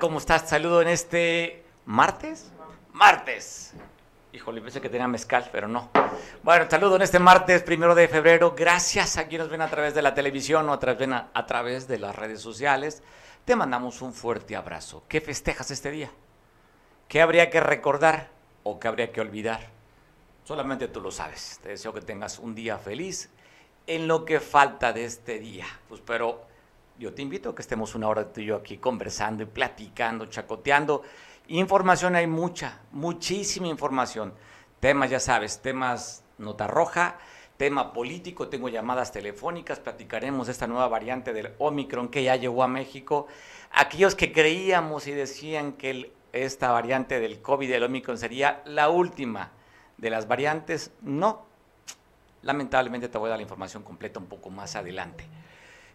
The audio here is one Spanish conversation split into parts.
¿Cómo estás? Saludo en este martes. Martes. Híjole, pensé que tenía mezcal, pero no. Bueno, saludo en este martes, primero de febrero. Gracias a quienes ven a través de la televisión o a través, a través de las redes sociales. Te mandamos un fuerte abrazo. ¿Qué festejas este día? ¿Qué habría que recordar o qué habría que olvidar? Solamente tú lo sabes. Te deseo que tengas un día feliz en lo que falta de este día. Pues, pero yo te invito a que estemos una hora tú y yo aquí conversando y platicando, chacoteando. Información hay mucha, muchísima información. Temas, ya sabes, temas nota roja, tema político, tengo llamadas telefónicas, platicaremos de esta nueva variante del Omicron que ya llegó a México. Aquellos que creíamos y decían que esta variante del COVID del Omicron sería la última de las variantes, no. Lamentablemente te voy a dar la información completa un poco más adelante.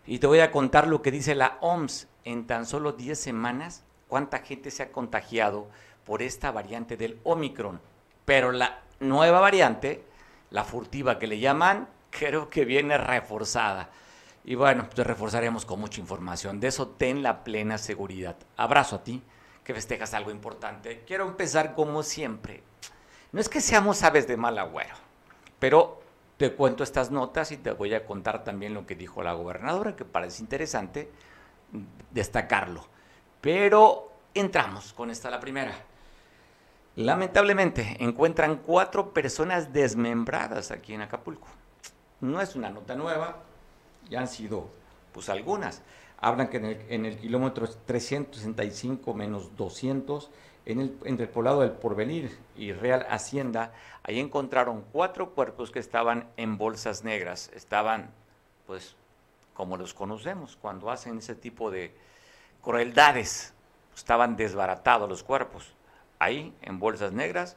Y te voy a contar lo que dice la OMS en tan solo 10 semanas cuánta gente se ha contagiado por esta variante del Omicron. Pero la nueva variante, la furtiva que le llaman, creo que viene reforzada. Y bueno, te reforzaremos con mucha información. De eso ten la plena seguridad. Abrazo a ti, que festejas algo importante. Quiero empezar como siempre. No es que seamos aves de mal agüero, pero te cuento estas notas y te voy a contar también lo que dijo la gobernadora, que parece interesante destacarlo. Pero entramos con esta la primera. Lamentablemente encuentran cuatro personas desmembradas aquí en Acapulco. No es una nota nueva, ya han sido pues algunas. Hablan que en el, en el kilómetro 365 menos 200, en el, entre el poblado del Porvenir y Real Hacienda, ahí encontraron cuatro cuerpos que estaban en bolsas negras. Estaban, pues, como los conocemos, cuando hacen ese tipo de, crueldades. Estaban desbaratados los cuerpos. Ahí, en bolsas negras,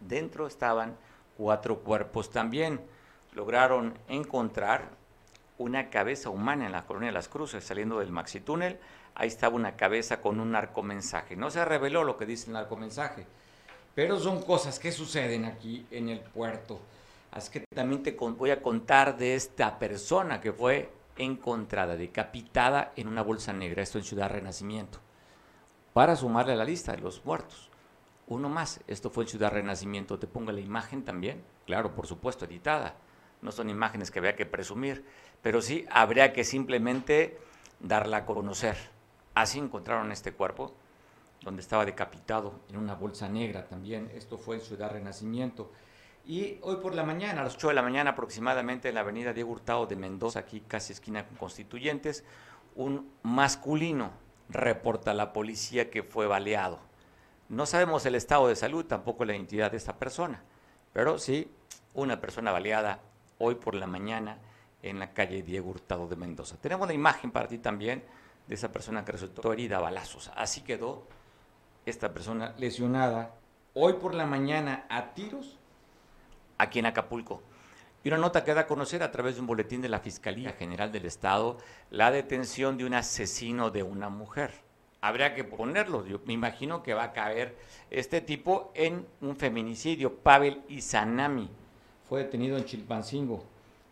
dentro estaban cuatro cuerpos también. Lograron encontrar una cabeza humana en la colonia de las Cruces, saliendo del maxi túnel. Ahí estaba una cabeza con un narcomensaje. No se reveló lo que dice el narcomensaje, pero son cosas que suceden aquí en el puerto. Así que también te voy a contar de esta persona que fue encontrada decapitada en una bolsa negra, esto en Ciudad Renacimiento, para sumarle a la lista de los muertos. Uno más, esto fue en Ciudad Renacimiento, te pongo la imagen también, claro, por supuesto, editada. No son imágenes que había que presumir, pero sí habría que simplemente darla a conocer. Así encontraron este cuerpo, donde estaba decapitado en una bolsa negra también. Esto fue en Ciudad Renacimiento. Y hoy por la mañana, a las 8 de la mañana aproximadamente, en la avenida Diego Hurtado de Mendoza, aquí casi esquina con Constituyentes, un masculino reporta a la policía que fue baleado. No sabemos el estado de salud, tampoco la identidad de esta persona, pero sí una persona baleada hoy por la mañana en la calle Diego Hurtado de Mendoza. Tenemos la imagen para ti también de esa persona que resultó herida a balazos. Así quedó esta persona lesionada hoy por la mañana a tiros aquí en Acapulco. Y una nota que da a conocer a través de un boletín de la Fiscalía General del Estado la detención de un asesino de una mujer. Habría que ponerlo, yo me imagino que va a caer este tipo en un feminicidio. Pavel Izanami fue detenido en Chilpancingo.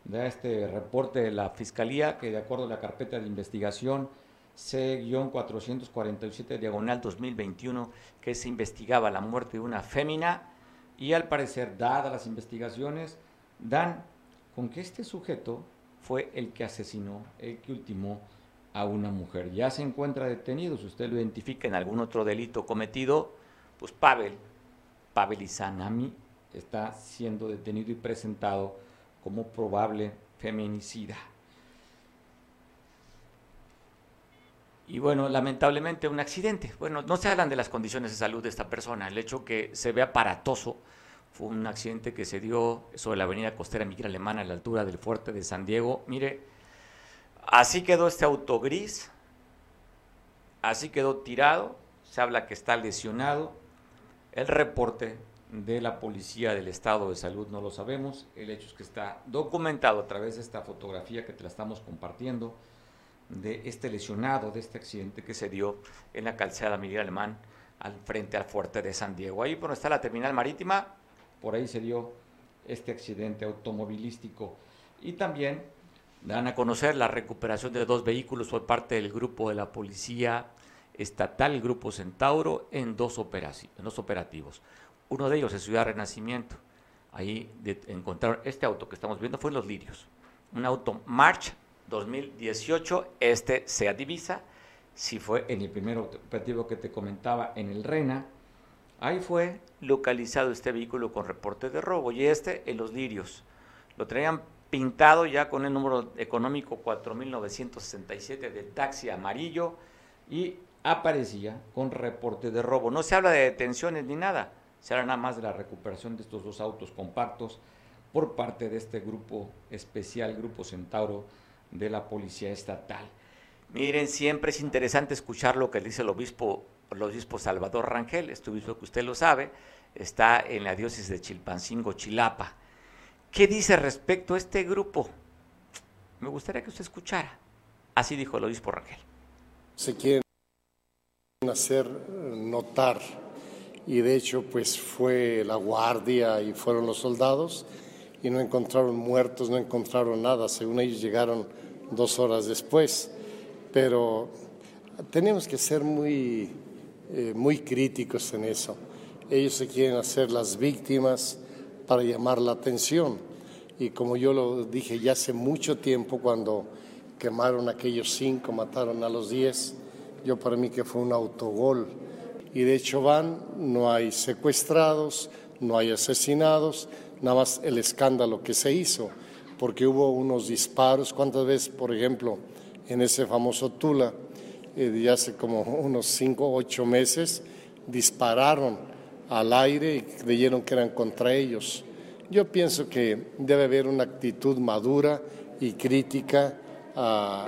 Da este reporte de la Fiscalía que de acuerdo a la carpeta de investigación C-447 diagonal 2021 que se investigaba la muerte de una fémina y al parecer, dadas las investigaciones, dan con que este sujeto fue el que asesinó, el que ultimó a una mujer. Ya se encuentra detenido, si usted lo identifica en algún otro delito cometido, pues Pavel, Pavel Izanami, está siendo detenido y presentado como probable feminicida. Y bueno, lamentablemente un accidente. Bueno, no se hablan de las condiciones de salud de esta persona. El hecho que se ve aparatoso fue un accidente que se dio sobre la avenida costera Miguel Alemana a la altura del fuerte de San Diego. Mire, así quedó este auto gris, así quedó tirado, se habla que está lesionado. El reporte de la policía del estado de salud no lo sabemos. El hecho es que está documentado a través de esta fotografía que te la estamos compartiendo de este lesionado, de este accidente que se dio en la calzada Miguel Alemán al frente al fuerte de San Diego. Ahí por está la terminal marítima, por ahí se dio este accidente automovilístico. Y también dan a conocer la recuperación de dos vehículos por parte del grupo de la policía estatal Grupo Centauro en dos, en dos operativos. Uno de ellos es Ciudad Renacimiento. Ahí encontraron este auto que estamos viendo, fue en Los Lirios. Un auto March 2018, este se divisa. Si fue en el primer operativo que te comentaba, en el Rena, ahí fue localizado este vehículo con reporte de robo. Y este en Los Lirios. Lo traían pintado ya con el número económico 4967 de taxi amarillo y aparecía con reporte de robo. No se habla de detenciones ni nada, se habla nada más de la recuperación de estos dos autos compactos por parte de este grupo especial, Grupo Centauro de la Policía Estatal. Miren, siempre es interesante escuchar lo que dice el obispo, el obispo Salvador Rangel, este obispo que usted lo sabe, está en la diócesis de Chilpancingo, Chilapa. ¿Qué dice respecto a este grupo? Me gustaría que usted escuchara. Así dijo el obispo Rangel. Se quieren hacer notar y de hecho pues fue la guardia y fueron los soldados y no encontraron muertos, no encontraron nada, según ellos llegaron dos horas después. Pero tenemos que ser muy, eh, muy críticos en eso. Ellos se quieren hacer las víctimas para llamar la atención. Y como yo lo dije ya hace mucho tiempo, cuando quemaron aquellos cinco, mataron a los diez, yo para mí que fue un autogol. Y de hecho van, no hay secuestrados, no hay asesinados, nada más el escándalo que se hizo, porque hubo unos disparos. ¿Cuántas veces, por ejemplo, en ese famoso Tula, eh, de hace como unos cinco o ocho meses, dispararon al aire y creyeron que eran contra ellos? Yo pienso que debe haber una actitud madura y crítica a,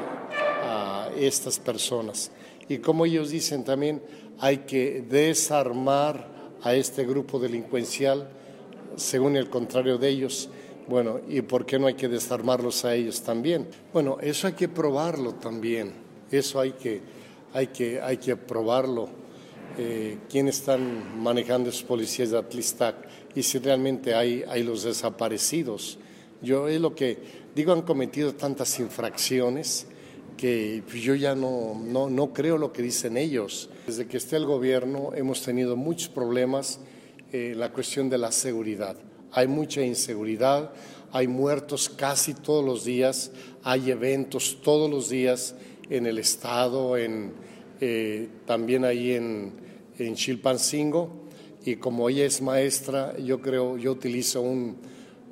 a estas personas. Y como ellos dicen también, hay que desarmar a este grupo delincuencial según el contrario de ellos. Bueno, ¿y por qué no hay que desarmarlos a ellos también? Bueno, eso hay que probarlo también. Eso hay que, hay que, hay que probarlo. Eh, ¿Quiénes están manejando esos policías de Atlistac? Y si realmente hay, hay los desaparecidos. Yo es lo que digo, han cometido tantas infracciones que yo ya no, no, no creo lo que dicen ellos. Desde que esté el gobierno hemos tenido muchos problemas eh, la cuestión de la seguridad. Hay mucha inseguridad, hay muertos casi todos los días, hay eventos todos los días en el Estado, en, eh, también ahí en, en Chilpancingo. Y como ella es maestra, yo creo, yo utilizo un,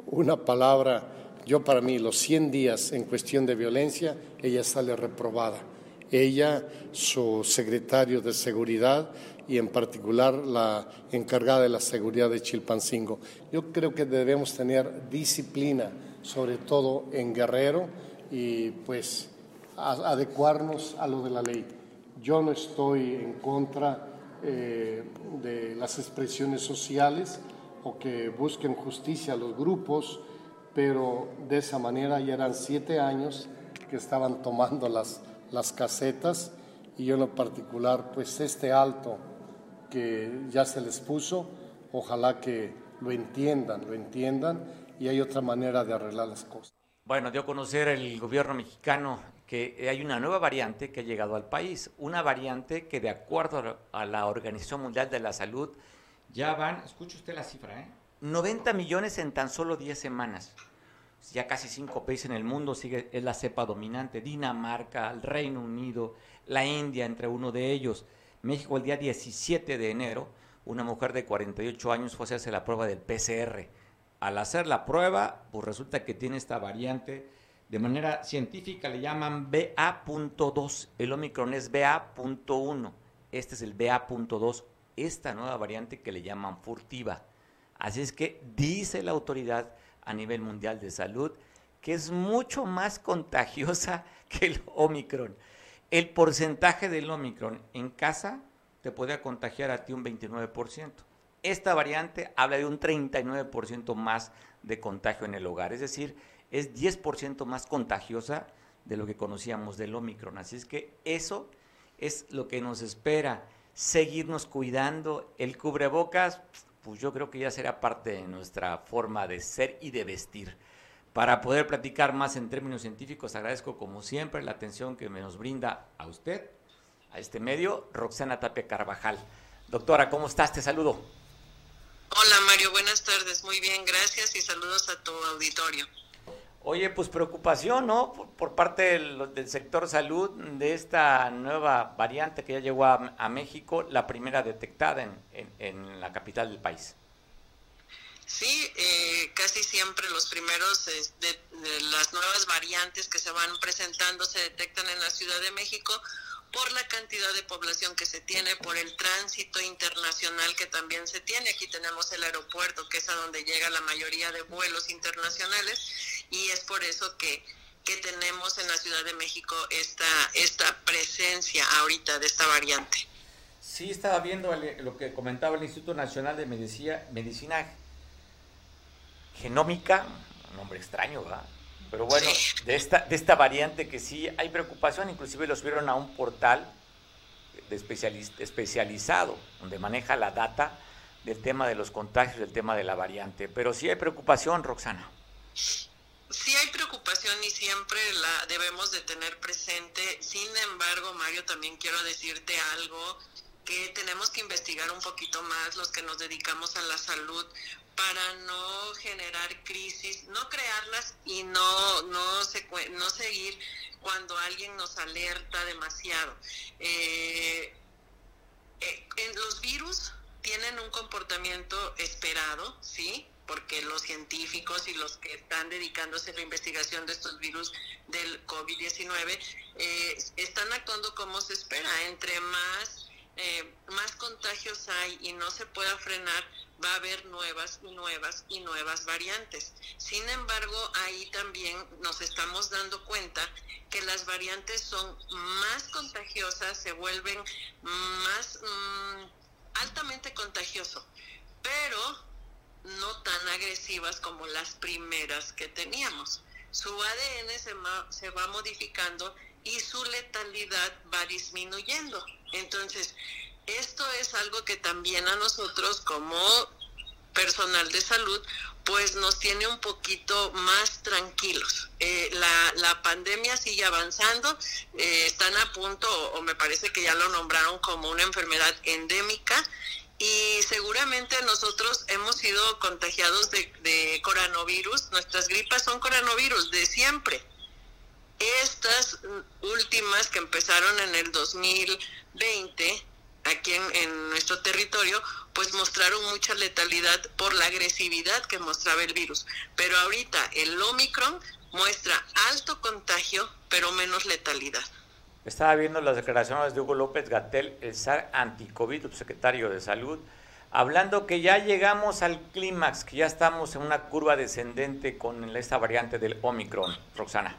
una palabra, yo para mí, los 100 días en cuestión de violencia, ella sale reprobada. Ella, su secretario de seguridad, y en particular la encargada de la seguridad de Chilpancingo. Yo creo que debemos tener disciplina, sobre todo en Guerrero, y pues adecuarnos a lo de la ley. Yo no estoy en contra eh, de las expresiones sociales o que busquen justicia a los grupos, pero de esa manera ya eran siete años que estaban tomando las, las casetas y yo en lo particular, pues este alto que ya se les puso, ojalá que lo entiendan, lo entiendan y hay otra manera de arreglar las cosas. Bueno, dio a conocer el gobierno mexicano que hay una nueva variante que ha llegado al país, una variante que de acuerdo a la Organización Mundial de la Salud ya van, escuche usted la cifra, ¿eh? 90 millones en tan solo 10 semanas. Ya casi cinco países en el mundo sigue es la cepa dominante, Dinamarca, el Reino Unido, la India entre uno de ellos. México el día 17 de enero, una mujer de 48 años fue a hacerse la prueba del PCR. Al hacer la prueba, pues resulta que tiene esta variante. De manera científica le llaman BA.2. El Omicron es BA.1. Este es el BA.2. Esta nueva variante que le llaman furtiva. Así es que dice la autoridad a nivel mundial de salud que es mucho más contagiosa que el Omicron el porcentaje del Omicron en casa te puede contagiar a ti un 29%. Esta variante habla de un 39% más de contagio en el hogar, es decir, es 10% más contagiosa de lo que conocíamos del Omicron. Así es que eso es lo que nos espera, seguirnos cuidando. El cubrebocas, pues yo creo que ya será parte de nuestra forma de ser y de vestir. Para poder platicar más en términos científicos, agradezco como siempre la atención que me nos brinda a usted a este medio, Roxana Tapia Carvajal. Doctora, ¿cómo estás? Te saludo. Hola Mario, buenas tardes. Muy bien, gracias y saludos a tu auditorio. Oye, pues preocupación, ¿no? Por, parte del, sector salud de esta nueva variante que ya llegó a, México, la primera detectada en, en, la capital del país. Sí, eh, casi siempre los primeros de, las nuevas variantes que se van presentando se detectan en la Ciudad de México por la cantidad de población que se tiene, por el tránsito internacional que también se tiene. Aquí tenemos el aeropuerto, que es a donde llega la mayoría de vuelos internacionales, y es por eso que, que tenemos en la Ciudad de México esta, esta presencia ahorita de esta variante. Sí, estaba viendo lo que comentaba el Instituto Nacional de Medicina, Medicina Genómica, un nombre extraño, ¿verdad? Pero bueno, de esta, de esta variante que sí hay preocupación, inclusive lo subieron a un portal de especializado, donde maneja la data del tema de los contagios, del tema de la variante. Pero sí hay preocupación, Roxana. Sí hay preocupación y siempre la debemos de tener presente. Sin embargo, Mario, también quiero decirte algo que tenemos que investigar un poquito más los que nos dedicamos a la salud para no generar crisis, no crearlas y no, no, no seguir cuando alguien nos alerta demasiado. Eh, eh, los virus tienen un comportamiento esperado, ¿sí? porque los científicos y los que están dedicándose a la investigación de estos virus del COVID-19 eh, están actuando como se espera. Entre más eh, más contagios hay y no se pueda frenar, va a haber nuevas y nuevas y nuevas variantes. Sin embargo, ahí también nos estamos dando cuenta que las variantes son más contagiosas, se vuelven más mm, altamente contagioso, pero no tan agresivas como las primeras que teníamos. Su ADN se, se va modificando y su letalidad va disminuyendo. Entonces, esto es algo que también a nosotros como personal de salud, pues nos tiene un poquito más tranquilos. Eh, la, la, pandemia sigue avanzando, eh, están a punto, o me parece que ya lo nombraron como una enfermedad endémica, y seguramente nosotros hemos sido contagiados de, de coronavirus, nuestras gripas son coronavirus de siempre. Estas últimas que empezaron en el 2020, aquí en, nuestro territorio, pues mostraron mucha letalidad por la agresividad que mostraba el virus. Pero ahorita el Omicron muestra alto contagio, pero menos letalidad. Estaba viendo las declaraciones de Hugo López Gatel, el SAR anticovid, subsecretario de Salud, hablando que ya llegamos al clímax, que ya estamos en una curva descendente con esta variante del Omicron. Roxana.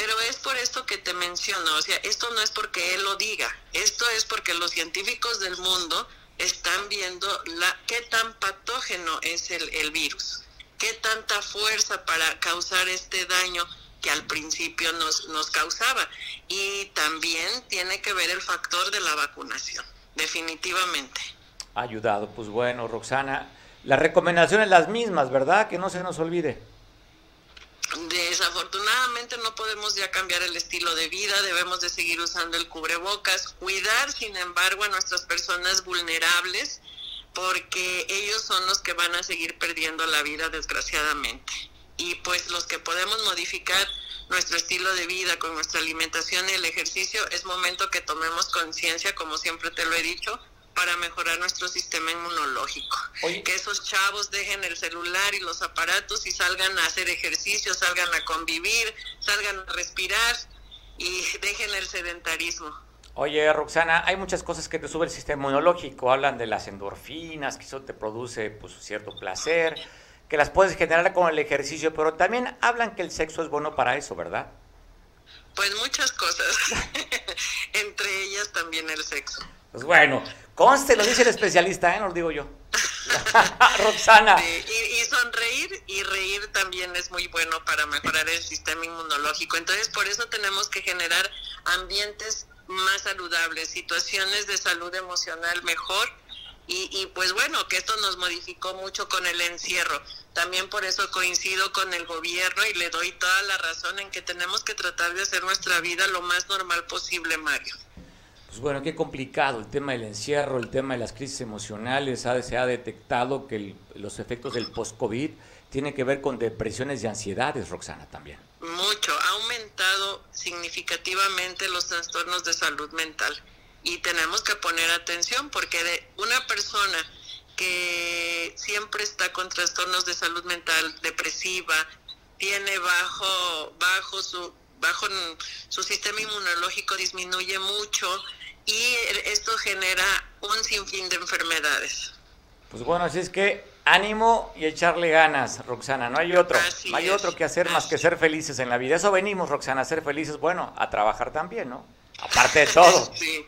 Pero es por esto que te menciono, o sea, esto no es porque él lo diga, esto es porque los científicos del mundo están viendo la, qué tan patógeno es el, el virus, qué tanta fuerza para causar este daño que al principio nos, nos causaba. Y también tiene que ver el factor de la vacunación, definitivamente. Ayudado, pues bueno, Roxana, las recomendaciones las mismas, ¿verdad? Que no se nos olvide. Desafortunadamente no podemos ya cambiar el estilo de vida, debemos de seguir usando el cubrebocas, cuidar sin embargo a nuestras personas vulnerables porque ellos son los que van a seguir perdiendo la vida desgraciadamente. Y pues los que podemos modificar nuestro estilo de vida con nuestra alimentación y el ejercicio, es momento que tomemos conciencia, como siempre te lo he dicho, para mejorar nuestro sistema inmunológico. Que esos chavos dejen el celular y los aparatos y salgan a hacer ejercicio, salgan a convivir, salgan a respirar y dejen el sedentarismo. Oye, Roxana, hay muchas cosas que te sube el sistema inmunológico. Hablan de las endorfinas, que eso te produce pues, cierto placer, que las puedes generar con el ejercicio, pero también hablan que el sexo es bueno para eso, ¿verdad? Pues muchas cosas, entre ellas también el sexo. Pues bueno, conste, lo dice el especialista, ¿eh? No lo digo yo. Roxana. y, sonreír y reír también es muy bueno para mejorar el sistema inmunológico. Entonces, por eso tenemos que generar ambientes más saludables, situaciones de salud emocional mejor. Y, y pues bueno, que esto nos modificó mucho con el encierro. También por eso coincido con el gobierno y le doy toda la razón en que tenemos que tratar de hacer nuestra vida lo más normal posible, Mario. Pues bueno, qué complicado el tema del encierro, el tema de las crisis emocionales. se ha detectado que los efectos del post-COVID tienen que ver con depresiones y ansiedades, Roxana, también. Mucho, ha aumentado significativamente los trastornos de salud mental y tenemos que poner atención porque de una persona que siempre está con trastornos de salud mental, depresiva, tiene bajo, bajo su bajo su sistema inmunológico disminuye mucho y esto genera un sinfín de enfermedades. Pues bueno, así es que ánimo y echarle ganas, Roxana, no hay otro, no hay otro que hacer más que ser felices en la vida. Eso venimos, Roxana, a ser felices, bueno, a trabajar también, ¿no? Aparte de todo. sí.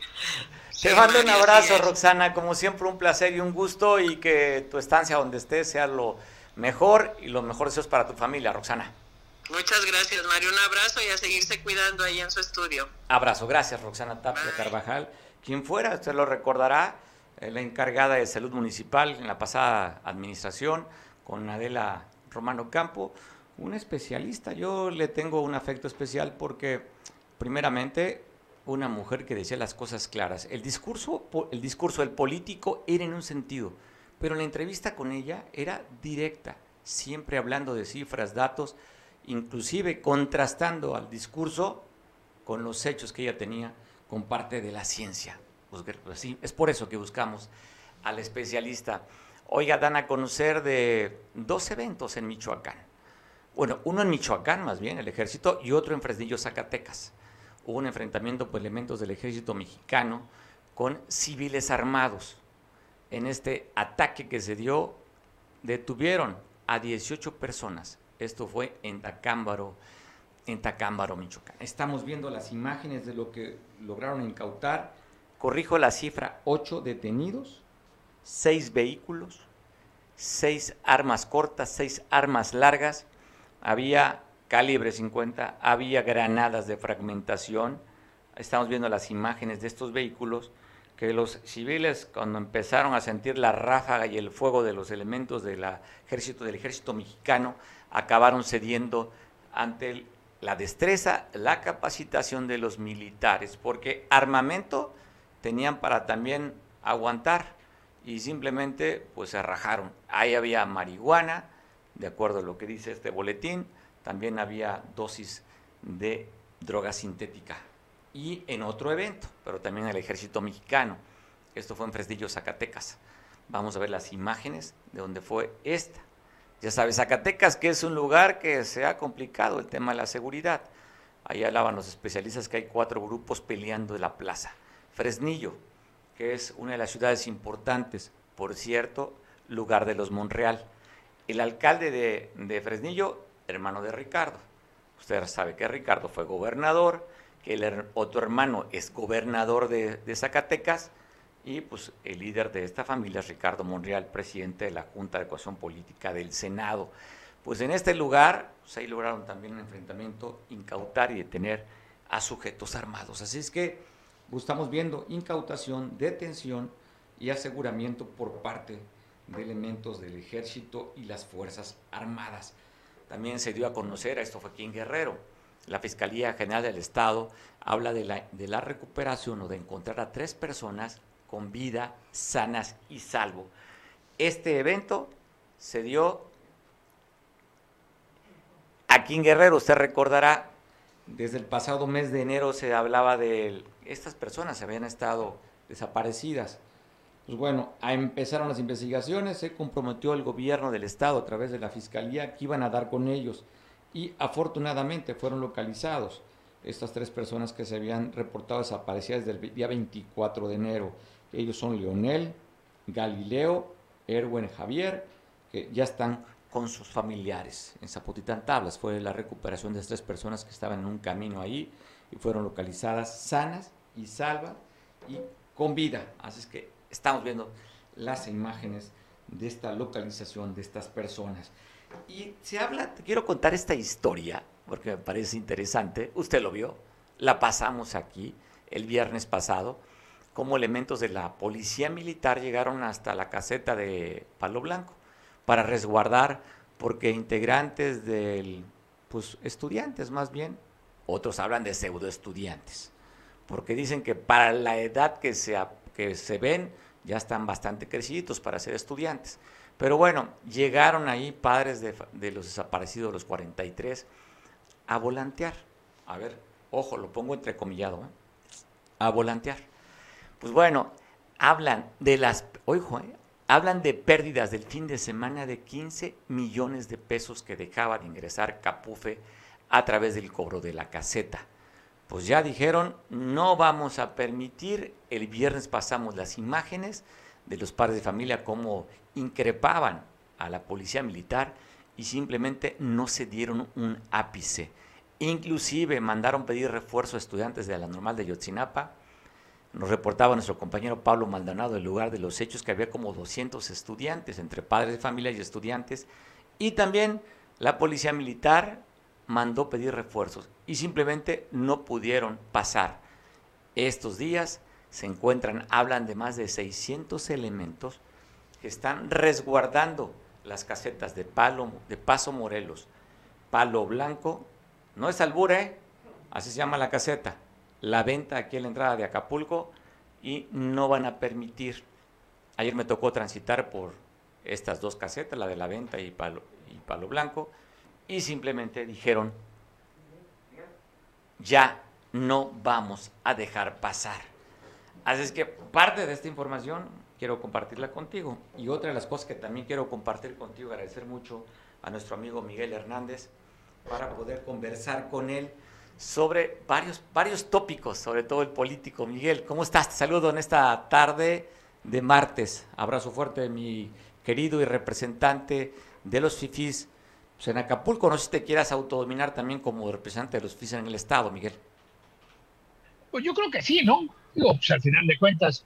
Te mando un abrazo, Roxana, como siempre un placer y un gusto y que tu estancia donde estés sea lo mejor y los mejores deseos para tu familia, Roxana. Muchas gracias, Mario. Un abrazo y a seguirse cuidando ahí en su estudio. Abrazo. Gracias, Roxana Tapia Carvajal. Quien fuera, usted lo recordará, eh, la encargada de salud municipal en la pasada administración, con Adela Romano Campo, un especialista. Yo le tengo un afecto especial porque, primeramente, una mujer que decía las cosas claras. El discurso, el discurso del político era en un sentido, pero la entrevista con ella era directa, siempre hablando de cifras, datos inclusive contrastando al discurso con los hechos que ella tenía con parte de la ciencia. Pues, pues es por eso que buscamos al especialista. Oiga, dan a conocer de dos eventos en Michoacán. Bueno, uno en Michoacán, más bien, el ejército, y otro en Fresnillo, Zacatecas. Hubo un enfrentamiento por elementos del ejército mexicano con civiles armados. En este ataque que se dio, detuvieron a 18 personas esto fue en Tacámbaro, en Tacámbaro, Michoacán. Estamos viendo las imágenes de lo que lograron incautar. Corrijo la cifra, ocho detenidos, seis vehículos, seis armas cortas, seis armas largas, había calibre 50, había granadas de fragmentación. Estamos viendo las imágenes de estos vehículos que los civiles cuando empezaron a sentir la ráfaga y el fuego de los elementos del ejército del ejército mexicano acabaron cediendo ante la destreza, la capacitación de los militares, porque armamento tenían para también aguantar y simplemente pues se rajaron. Ahí había marihuana, de acuerdo a lo que dice este boletín, también había dosis de droga sintética. Y en otro evento, pero también el ejército mexicano, esto fue en Fresnillo, Zacatecas. Vamos a ver las imágenes de donde fue esta ya sabes, Zacatecas, que es un lugar que se ha complicado el tema de la seguridad. Ahí hablaban los especialistas que hay cuatro grupos peleando en la plaza. Fresnillo, que es una de las ciudades importantes, por cierto, lugar de los Monreal. El alcalde de, Fresnillo, hermano de Ricardo. Usted sabe que Ricardo fue gobernador, que el otro hermano es gobernador de Zacatecas y pues el líder de esta familia es Ricardo Monreal, presidente de la Junta de Ecuación Política del Senado. Pues en este lugar, pues ahí lograron también un enfrentamiento, incautar y detener a sujetos armados. Así es que pues, estamos viendo incautación, detención y aseguramiento por parte de elementos del ejército y las Fuerzas Armadas. También se dio a conocer, esto fue aquí Guerrero, la Fiscalía General del Estado habla de la, de la recuperación o de encontrar a tres personas con vida, sanas y salvo. Este evento se dio aquí en Guerrero, usted recordará, desde el pasado mes de enero se hablaba de estas personas habían estado desaparecidas. Pues bueno, empezaron las investigaciones, se comprometió el gobierno del estado a través de la fiscalía que iban a dar con ellos y afortunadamente fueron localizados estas tres personas que se habían reportado desaparecidas desde el día 24 de enero. Ellos son Leonel, Galileo, Erwin Javier, que ya están con sus familiares en Zapotitán Tablas. Fue la recuperación de estas tres personas que estaban en un camino ahí y fueron localizadas sanas y salvas y con vida. Así es que estamos viendo las imágenes de esta localización de estas personas. Y se habla, te quiero contar esta historia porque me parece interesante. Usted lo vio, la pasamos aquí el viernes pasado cómo elementos de la policía militar llegaron hasta la caseta de Palo Blanco para resguardar, porque integrantes del, pues estudiantes más bien, otros hablan de pseudo estudiantes, porque dicen que para la edad que se, que se ven ya están bastante crecidos para ser estudiantes. Pero bueno, llegaron ahí padres de, de los desaparecidos, los 43, a volantear. A ver, ojo, lo pongo entrecomillado, ¿eh? a volantear. Pues bueno, hablan de las, ojo, ¿eh? hablan de pérdidas del fin de semana de 15 millones de pesos que dejaba de ingresar Capufe a través del cobro de la caseta. Pues ya dijeron, no vamos a permitir, el viernes pasamos las imágenes de los padres de familia cómo increpaban a la policía militar y simplemente no se dieron un ápice. Inclusive mandaron pedir refuerzo a estudiantes de la normal de Yotzinapa. Nos reportaba nuestro compañero Pablo Maldonado el lugar de los hechos que había como 200 estudiantes, entre padres de familia y estudiantes. Y también la policía militar mandó pedir refuerzos y simplemente no pudieron pasar. Estos días se encuentran, hablan de más de 600 elementos que están resguardando las casetas de, Palo, de Paso Morelos, Palo Blanco, no es albure, ¿eh? así se llama la caseta, la venta aquí en la entrada de Acapulco y no van a permitir. Ayer me tocó transitar por estas dos casetas, la de la venta y Palo, y Palo Blanco, y simplemente dijeron, ya no vamos a dejar pasar. Así es que parte de esta información quiero compartirla contigo. Y otra de las cosas que también quiero compartir contigo, agradecer mucho a nuestro amigo Miguel Hernández para poder conversar con él sobre varios, varios tópicos, sobre todo el político. Miguel, ¿cómo estás? Te saludo en esta tarde de martes. Abrazo fuerte, mi querido y representante de los FIFIs pues, en Acapulco. No sé si te quieras autodominar también como representante de los FIFIs en el Estado, Miguel. Pues yo creo que sí, ¿no? Digo, pues al final de cuentas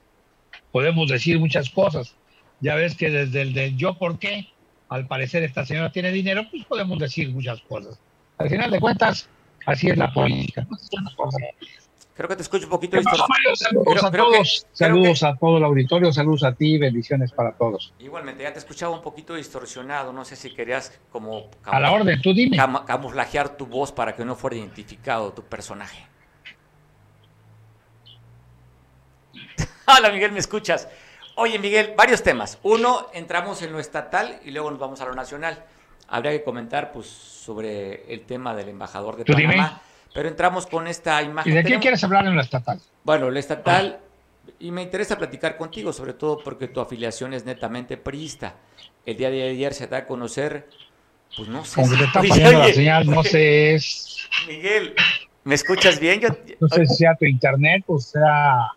podemos decir muchas cosas. Ya ves que desde el del yo por qué, al parecer esta señora tiene dinero, pues podemos decir muchas cosas. Al final de cuentas, así es la política. Creo que te escucho un poquito. saludos a todos. saludos a todo el auditorio, saludos a ti, bendiciones para todos. Igualmente, ya te escuchaba un poquito distorsionado. No sé si querías como. A la orden, tú dime. camuflajear tu voz para que no fuera identificado tu personaje. Hola, Miguel, ¿me escuchas? Oye, Miguel, varios temas. Uno, entramos en lo estatal y luego nos vamos a lo nacional. Habría que comentar pues sobre el tema del embajador de Panamá. Pero entramos con esta imagen. ¿Y de qué quieres hablar en lo estatal? Bueno, lo estatal, y me interesa platicar contigo, sobre todo porque tu afiliación es netamente priista. El día de ayer se da a conocer, pues no sé. Como te está fallando la señal, no sé. Miguel, ¿me escuchas bien? Yo... No sé si sea tu internet o sea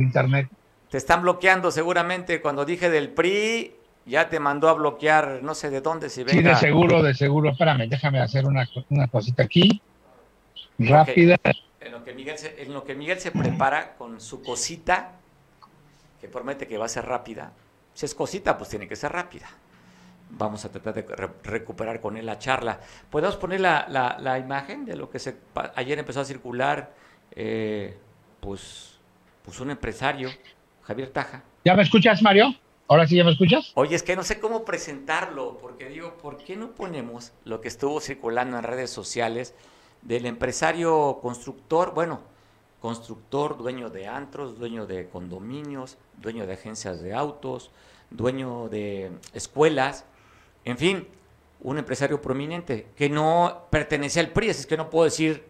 internet. Te están bloqueando seguramente. Cuando dije del PRI, ya te mandó a bloquear, no sé de dónde, si venga. Sí, de seguro, de seguro. Espérame, déjame hacer una, una cosita aquí. Rápida. En lo, que Miguel se, en lo que Miguel se prepara con su cosita, que promete que va a ser rápida. Si es cosita, pues tiene que ser rápida. Vamos a tratar de recuperar con él la charla. ¿Podemos poner la, la, la imagen de lo que se, ayer empezó a circular? Eh, pues pues un empresario, Javier Taja. ¿Ya me escuchas, Mario? ¿Ahora sí ya me escuchas? Oye, es que no sé cómo presentarlo, porque digo, ¿por qué no ponemos lo que estuvo circulando en redes sociales del empresario constructor, bueno, constructor, dueño de antros, dueño de condominios, dueño de agencias de autos, dueño de escuelas, en fin, un empresario prominente que no pertenece al PRI, es que no puedo decir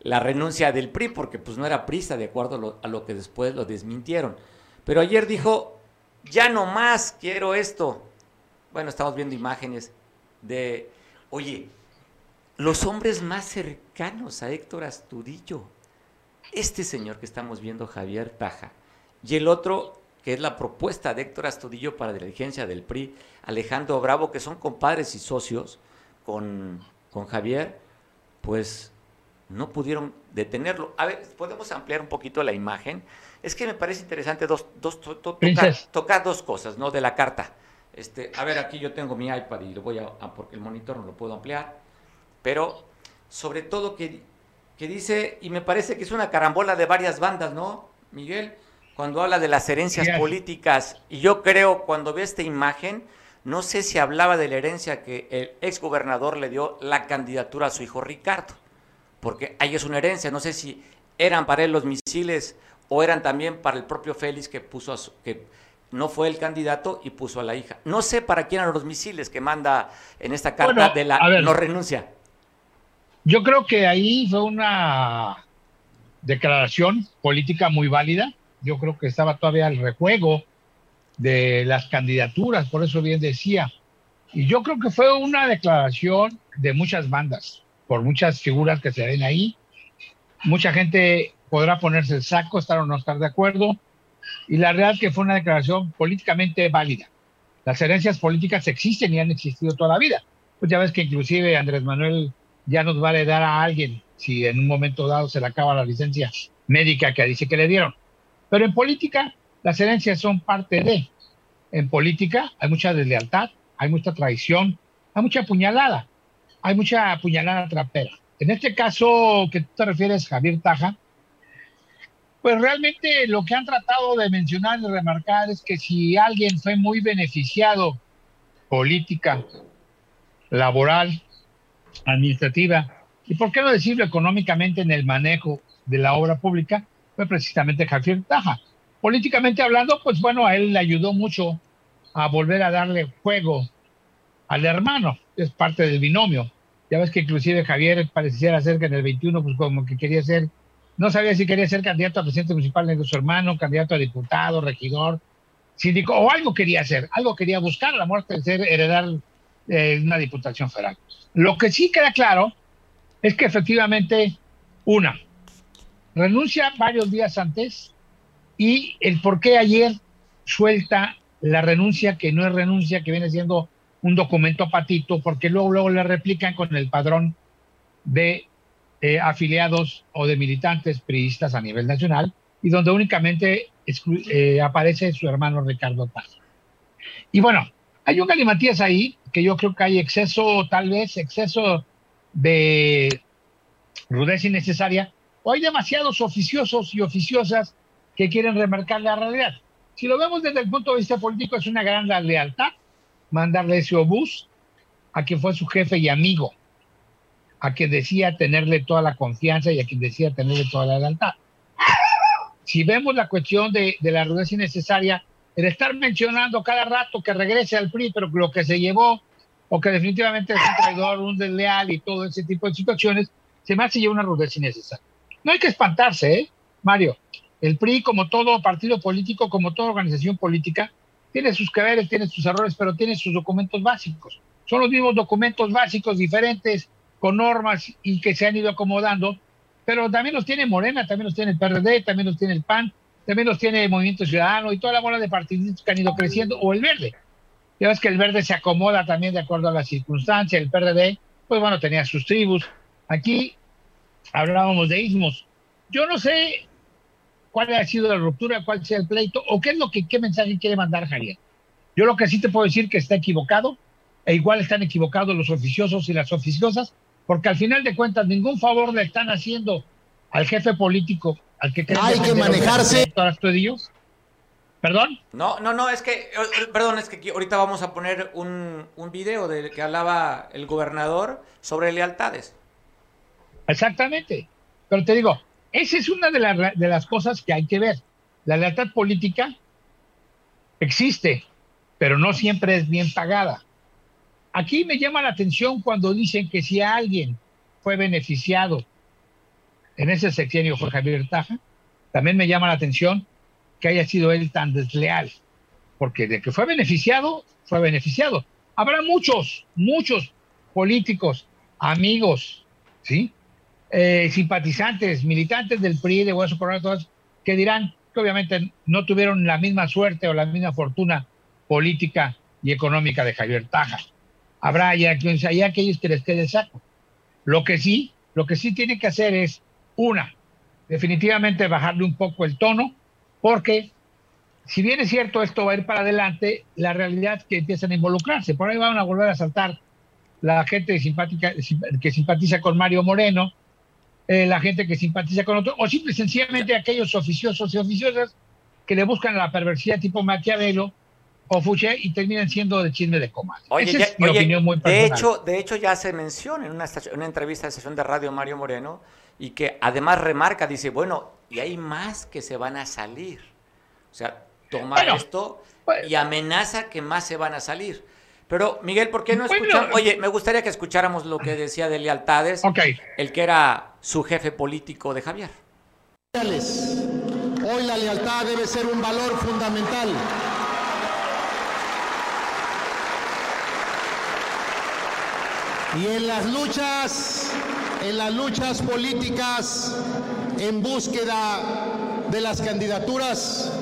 la renuncia del PRI, porque pues no era prisa, de acuerdo a lo, que después lo desmintieron. Pero ayer dijo, ya no más quiero esto. Bueno, estamos viendo imágenes de, oye, los hombres más cercanos a Héctor Astudillo, este señor que estamos viendo, Javier Taja, y el otro, que es la propuesta de Héctor Astudillo para la dirigencia del PRI, Alejandro Bravo, que son compadres y socios con, con Javier, pues no pudieron detenerlo. A ver, ¿podemos ampliar un poquito la imagen? Es que me parece interesante dos, dos tocar, dos cosas, ¿no? De la carta. Este, a ver, aquí yo tengo mi iPad y lo voy a, porque el monitor no lo puedo ampliar, pero sobre todo que, que dice, y me parece que es una carambola de varias bandas, ¿no, Miguel? Cuando habla de las herencias políticas, y yo creo, cuando ve esta imagen, no sé si hablaba de la herencia que el exgobernador le dio la candidatura a su hijo Ricardo porque ahí es una herencia. No sé si ¿Eran para él los misiles o eran también para el propio Félix que puso a su, que no fue el candidato y puso a la hija? No sé para quién eran los misiles que manda en esta carta de la no renuncia. Yo creo que ahí fue una declaración política muy válida. Yo creo que estaba todavía el rejuego de las candidaturas, por eso bien decía. Y yo creo que fue una declaración de muchas bandas, por muchas figuras que se ven ahí. Mucha gente podrá ponerse el saco, estar o no estar de acuerdo. Y la realidad es que fue una declaración políticamente válida. Las herencias políticas existen y han existido toda la vida. Pues ya ves que inclusive Andrés Manuel ya nos vale dar a alguien si en un momento dado se le acaba la licencia médica que dice que le dieron. Pero en política las herencias son parte de. En política hay mucha deslealtad, hay mucha traición, hay mucha puñalada, hay mucha puñalada trapera. En este caso que tú te refieres, Javier Taja, pues realmente lo que han tratado de mencionar y remarcar es que si alguien fue muy beneficiado política, laboral, administrativa, y por qué no decirlo económicamente en el manejo de la obra pública, fue precisamente Javier Taja. Políticamente hablando, pues bueno, a él le ayudó mucho a volver a darle juego al hermano, es parte del binomio. Ya ves que inclusive Javier pareciera ser que en el 21, pues como que quería ser, no sabía si quería ser candidato a presidente municipal de su hermano, candidato a diputado, regidor, síndico, o algo quería hacer, algo quería buscar la muerte de ser, heredar eh, una diputación federal. Lo que sí queda claro es que efectivamente, una, renuncia varios días antes y el por qué ayer suelta la renuncia, que no es renuncia, que viene siendo un documento patito, porque luego, luego le replican con el padrón de eh, afiliados o de militantes priistas a nivel nacional, y donde únicamente eh, aparece su hermano Ricardo Paz. Y bueno, hay un galimatías ahí, que yo creo que hay exceso, tal vez, exceso de rudeza innecesaria, o hay demasiados oficiosos y oficiosas que quieren remarcar la realidad. Si lo vemos desde el punto de vista político, es una gran lealtad mandarle ese obús a quien fue su jefe y amigo, a quien decía tenerle toda la confianza y a quien decía tenerle toda la lealtad. Si vemos la cuestión de, de la rudeza innecesaria, el estar mencionando cada rato que regrese al PRI, pero lo que se llevó o que definitivamente es un traidor, un desleal y todo ese tipo de situaciones, se me hace ya una rudeza innecesaria. No hay que espantarse, ¿eh, Mario? El PRI, como todo partido político, como toda organización política, tiene sus que tiene sus errores, pero tiene sus documentos básicos. Son los mismos documentos básicos, diferentes, con normas y que se han ido acomodando, pero también los tiene Morena, también los tiene el PRD, también los tiene el PAN, también los tiene el Movimiento Ciudadano y toda la bola de partidos que han ido creciendo, o el Verde. Ya ves que el verde se acomoda también de acuerdo a las circunstancias, el PRD, pues bueno, tenía sus tribus. Aquí hablábamos de ismos. Yo no sé cuál ha sido la ruptura, cuál sea el pleito, o qué es lo que, qué mensaje quiere mandar Javier. Yo lo que sí te puedo decir que está equivocado, e igual están equivocados los oficiosos y las oficiosas, porque al final de cuentas ningún favor le están haciendo al jefe político al que hay que manejarse. Dios ¿Perdón? No, no, no, es que, eh, perdón, es que ahorita vamos a poner un, un video del que hablaba el gobernador sobre lealtades. Exactamente. Pero te digo, esa es una de, de las cosas que hay que ver. La lealtad política existe, pero no siempre es bien pagada. Aquí me llama la atención cuando dicen que si alguien fue beneficiado en ese sexenio fue Javier Taja, también me llama la atención que haya sido él tan desleal, porque de que fue beneficiado, fue beneficiado. Habrá muchos, muchos políticos, amigos, ¿sí? Eh, simpatizantes, militantes del PRI, de Hueso que dirán que obviamente no tuvieron la misma suerte o la misma fortuna política y económica de Javier Taja. Habrá ya, hay aquellos que les quede saco. Lo que sí, lo que sí tiene que hacer es, una, definitivamente bajarle un poco el tono, porque si bien es cierto esto va a ir para adelante, la realidad es que empiezan a involucrarse. Por ahí van a volver a saltar la gente simpática, que simpatiza con Mario Moreno, eh, la gente que simpatiza con otro, o simple sencillamente aquellos oficiosos y oficiosas que le buscan la perversidad tipo Maquiavelo o Fouché y terminan siendo de chisme de coma. Esa es mi opinión muy personal. De hecho, de hecho, ya se menciona en una, una entrevista de sesión de radio Mario Moreno y que además remarca, dice, bueno, y hay más que se van a salir. O sea, toma esto pues y amenaza que más se van a salir. Pero, Miguel, ¿por qué no escuchamos? Oye, me gustaría que escucháramos lo que decía de lealtades, el que era su jefe político de Javier. Hoy la lealtad debe ser un valor fundamental. Y en las luchas, en las luchas políticas, en búsqueda de las candidaturas,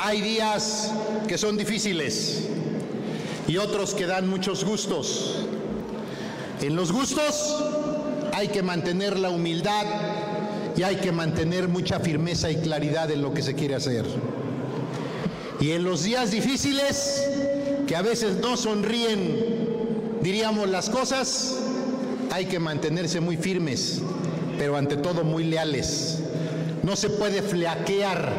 hay días que son difíciles y otros que dan muchos gustos. En los gustos hay que mantener la humildad y hay que mantener mucha firmeza y claridad en lo que se quiere hacer. Y en los días difíciles, que a veces no sonríen, diríamos las cosas, hay que mantenerse muy firmes, pero ante todo muy leales. No se puede flaquear,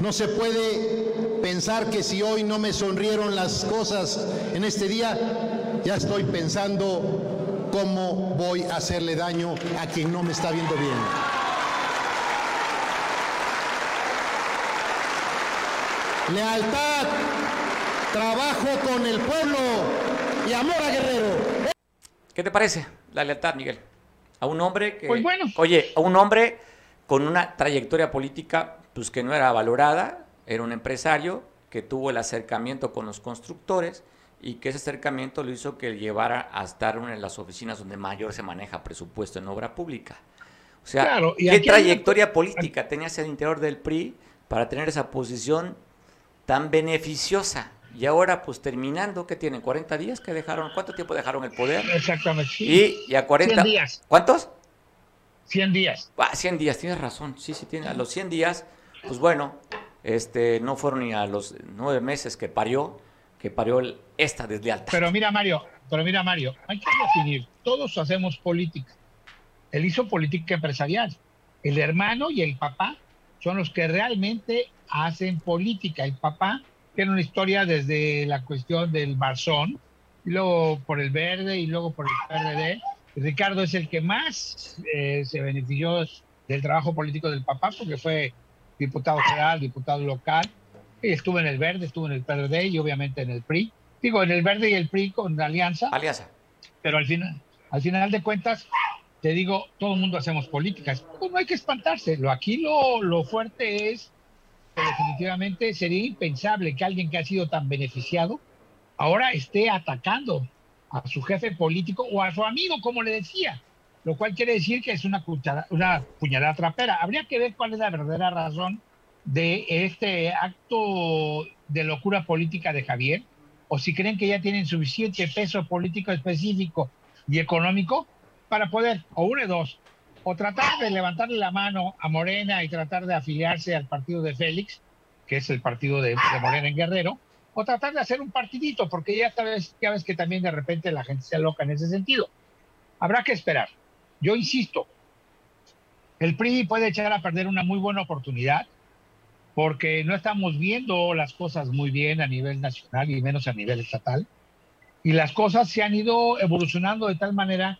no se puede pensar que si hoy no me sonrieron las cosas en este día, ya estoy pensando cómo voy a hacerle daño a quien no me está viendo bien. lealtad, trabajo con el pueblo y amor a Guerrero. ¿Qué te parece la lealtad, Miguel? A un hombre que... Pues bueno. Oye, a un hombre con una trayectoria política pues que no era valorada, era un empresario que tuvo el acercamiento con los constructores y que ese acercamiento lo hizo que llevara a estar en las oficinas donde mayor se maneja presupuesto en obra pública. O sea, ¿qué trayectoria política tenía hacia el interior del PRI para tener esa posición tan beneficiosa. Y ahora, pues terminando, ¿qué tienen? ¿40 días que dejaron? ¿Cuánto tiempo dejaron el poder? Exactamente. Y, y a 40. 100 días. ¿Cuántos? 100 días. Ah, 100 días, tienes razón. Sí, sí, tiene. A los 100 días, pues bueno, este, no fueron ni a los nueve meses que parió, que parió esta deslealtad. Pero mira, Mario, pero mira, Mario, hay que definir, todos hacemos política. Él hizo política empresarial. El hermano y el papá son los que realmente hacen política. El papá tiene una historia desde la cuestión del Barzón, y luego por el Verde, y luego por el PRD. Ricardo es el que más eh, se benefició del trabajo político del papá, porque fue diputado federal, diputado local, y estuvo en el Verde, estuvo en el PRD y obviamente en el PRI. Digo, en el Verde y el PRI con la alianza. Alianza. Pero al final, al final de cuentas, te digo, todo el mundo hacemos políticas. Pues no hay que espantarse. Lo, aquí lo, lo fuerte es definitivamente sería impensable que alguien que ha sido tan beneficiado ahora esté atacando a su jefe político o a su amigo, como le decía, lo cual quiere decir que es una, una puñalada trapera. Habría que ver cuál es la verdadera razón de este acto de locura política de Javier, o si creen que ya tienen suficiente peso político específico y económico para poder, o uno de dos, o tratar de levantarle la mano a Morena y tratar de afiliarse al partido de Félix, que es el partido de, Morena en Guerrero, o tratar de hacer un partidito, porque ya sabes, ya ves que también de repente la gente se aloca en ese sentido. Habrá que esperar. Yo insisto, el PRI puede echar a perder una muy buena oportunidad, porque no estamos viendo las cosas muy bien a nivel nacional y menos a nivel estatal, y las cosas se han ido evolucionando de tal manera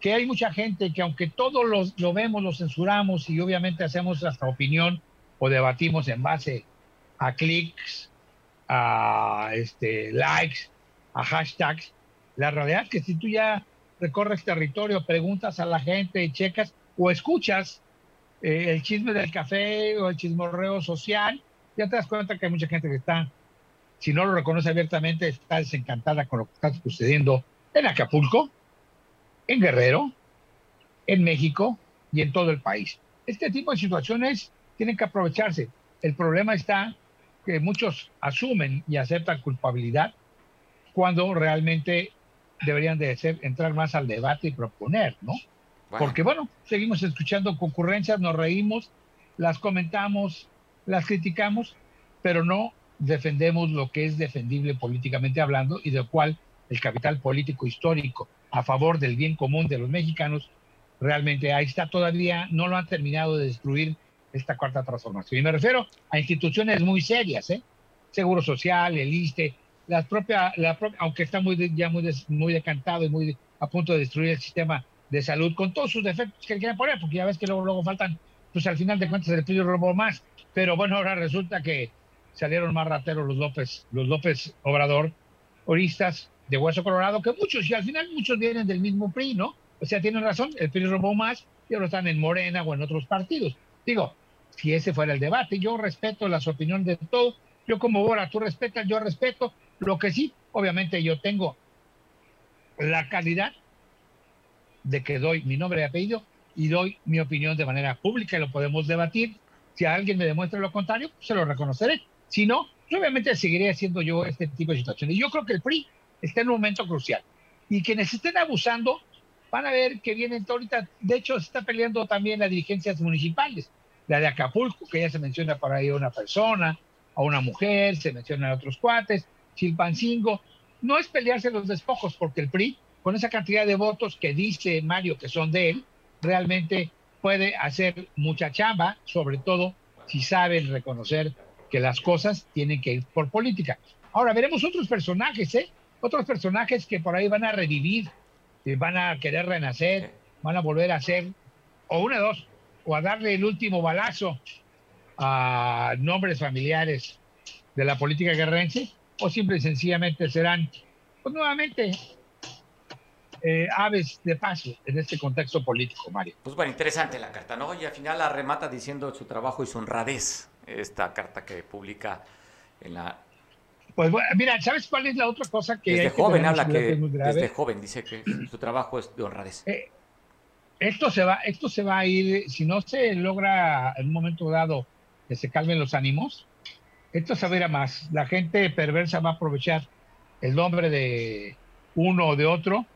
que hay mucha gente que aunque todos los, lo vemos, lo censuramos y obviamente hacemos nuestra opinión o debatimos en base a clics, a este, likes, a hashtags, la realidad es que si tú ya recorres territorio, preguntas a la gente, checas o escuchas eh, el chisme del café o el chismorreo social, ya te das cuenta que hay mucha gente que está, si no lo reconoce abiertamente, está desencantada con lo que está sucediendo en Acapulco, en Guerrero, en México y en todo el país. Este tipo de situaciones tienen que aprovecharse. El problema está que muchos asumen y aceptan culpabilidad cuando realmente deberían de ser, entrar más al debate y proponer, ¿no? Porque bueno, seguimos escuchando concurrencias, nos reímos, las comentamos, las criticamos, pero no defendemos lo que es defendible políticamente hablando y de cual el capital político histórico a favor del bien común de los mexicanos, realmente ahí está todavía, no lo han terminado de destruir esta cuarta transformación. Y me refiero a instituciones muy serias, ¿eh? Seguro Social, el ISTE, las propias, la aunque está muy, ya muy, muy decantado y muy a punto de destruir el sistema de salud, con todos sus defectos que quieren poner, porque ya ves que luego, luego faltan, pues al final de cuentas el PRI robó más. Pero bueno, ahora resulta que salieron más rateros los López, los López Obrador, oristas de Hueso Colorado, que muchos, y al final muchos vienen del mismo PRI, ¿no? O sea, tienen razón, el PRI robó más y ahora están en Morena o en otros partidos. Digo, si ese fuera el debate, yo respeto las opiniones de todos, yo como ahora tú respetas, yo respeto, lo que sí, obviamente yo tengo la calidad de que doy mi nombre y apellido y doy mi opinión de manera pública y lo podemos debatir. Si alguien me demuestra lo contrario, pues se lo reconoceré. Si no, pues obviamente seguiré haciendo yo este tipo de situaciones. Y yo creo que el PRI está en un momento crucial. Y quienes estén abusando van a ver que vienen ahorita, de hecho se está peleando también las dirigencias municipales, la de Acapulco, que ya se menciona por ahí a una persona, a una mujer, se mencionan a otros cuates, Chilpancingo. No es pelearse los despojos, porque el PRI, con esa cantidad de votos que dice Mario que son de él, realmente puede hacer mucha chamba, sobre todo si saben reconocer que las cosas tienen que ir por política. Ahora veremos otros personajes, ¿eh? Otros personajes que por ahí van a revivir, van a querer renacer, van a volver a ser, o una de dos, o a darle el último balazo a nombres familiares de la política guerrerense, o simple y sencillamente serán, pues nuevamente, eh, aves de paso en este contexto político, Mario. Pues bueno, interesante la carta, ¿no? Y al final la remata diciendo su trabajo y su honradez, esta carta que publica en la... Pues bueno, mira, ¿sabes cuál es la otra cosa que... Desde joven habla que... desde joven dice que su trabajo es de honradez. Eh, esto se va, esto se va a ir, si no se logra en un momento dado que se calmen los ánimos, esto se va a ir a más. La gente perversa va a aprovechar el nombre de uno o de otro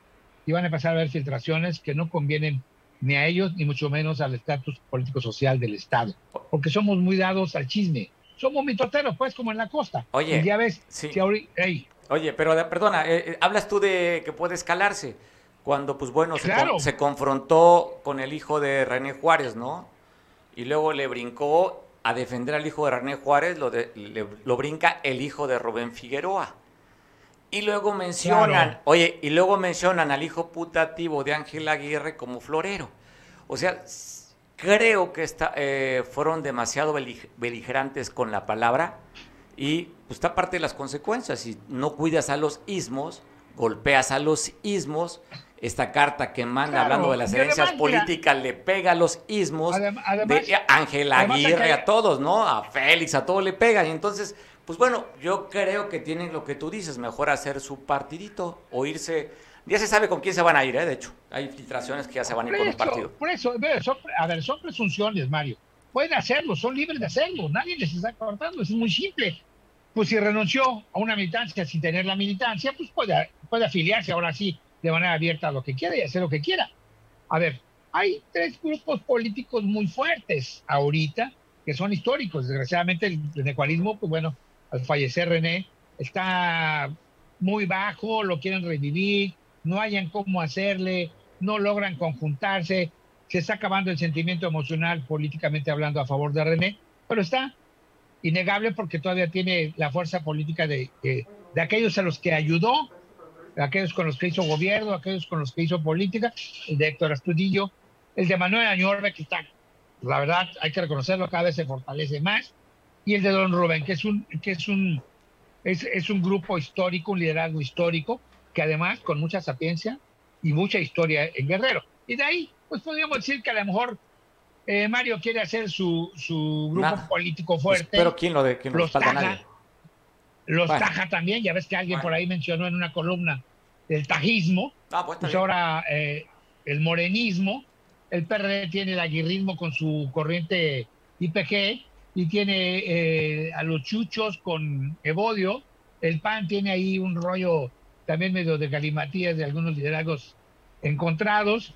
y van a empezar a haber filtraciones que no convienen ni a ellos ni mucho menos al estatus político-social del Estado, porque somos muy dados al chisme. Somos mitoteros, pues, como en la costa. Oye, ya ves, sí. hey. Oye, pero perdona, eh, eh, hablas tú de que puede escalarse cuando, pues bueno, se, Claro. con- se confrontó con el hijo de René Juárez, ¿no? Y luego le brincó a defender al hijo de René Juárez, lo, de- le- lo brinca el hijo de Rubén Figueroa. Y luego mencionan, Claro. oye, y luego mencionan al hijo putativo de Ángel Aguirre como florero. O sea, creo que está, eh, fueron demasiado belig- beligerantes con la palabra y pues está parte de las consecuencias. Si no cuidas a los ismos, golpeas a los ismos, esta carta que manda Claro, hablando de las herencias además, mira, políticas le pega a los ismos Adem- además- de Ángel Aguirre, a todos, ¿no? A Félix, a todos le pegan. Y entonces, pues bueno, yo creo que tienen lo que tú dices, mejor hacer su partidito o irse. Ya se sabe con quién se van a ir, ¿eh? De hecho, hay filtraciones que ya se van a ir con eso, partido. por eso, son- a ver, son presunciones, Mario. Pueden hacerlo, son libres de hacerlo, nadie les está cortando, es muy simple. Pues si renunció a una militancia sin tener la militancia, pues puede, puede afiliarse ahora sí de manera abierta a lo que quiera y hacer lo que quiera. A ver, hay tres grupos políticos muy fuertes ahorita que son históricos. Desgraciadamente el necuarismo, pues bueno, al fallecer René, está muy bajo, lo quieren revivir, no hayan cómo hacerle, no logran conjuntarse, se está acabando el sentimiento emocional políticamente hablando a favor de René, pero está innegable porque todavía tiene la fuerza política de, de, aquellos a los que ayudó, aquellos con los que hizo gobierno, aquellos con los que hizo política, el de Héctor Astudillo, el de Manuel Añorbe, que está, la verdad, hay que reconocerlo, cada vez se fortalece más, y el de Don Rubén, que es un, que es un, es, es un grupo histórico, un liderazgo histórico, que además con mucha sapiencia y mucha historia en Guerrero. Y de ahí, pues podríamos decir que a lo mejor eh, Mario quiere hacer su, su grupo político Pues, fuerte. pero ¿quién lo, de, quién lo los taja, Nadie. los Bueno. taja también, ya ves que alguien Bueno. por ahí mencionó en una columna el tajismo, Ah, pues, pues ahora eh, el morenismo, el PRD tiene el aguirrismo con su corriente IPG y tiene eh, a los chuchos con Evodio, el PAN tiene ahí un rollo también medio de galimatías de algunos liderazgos encontrados,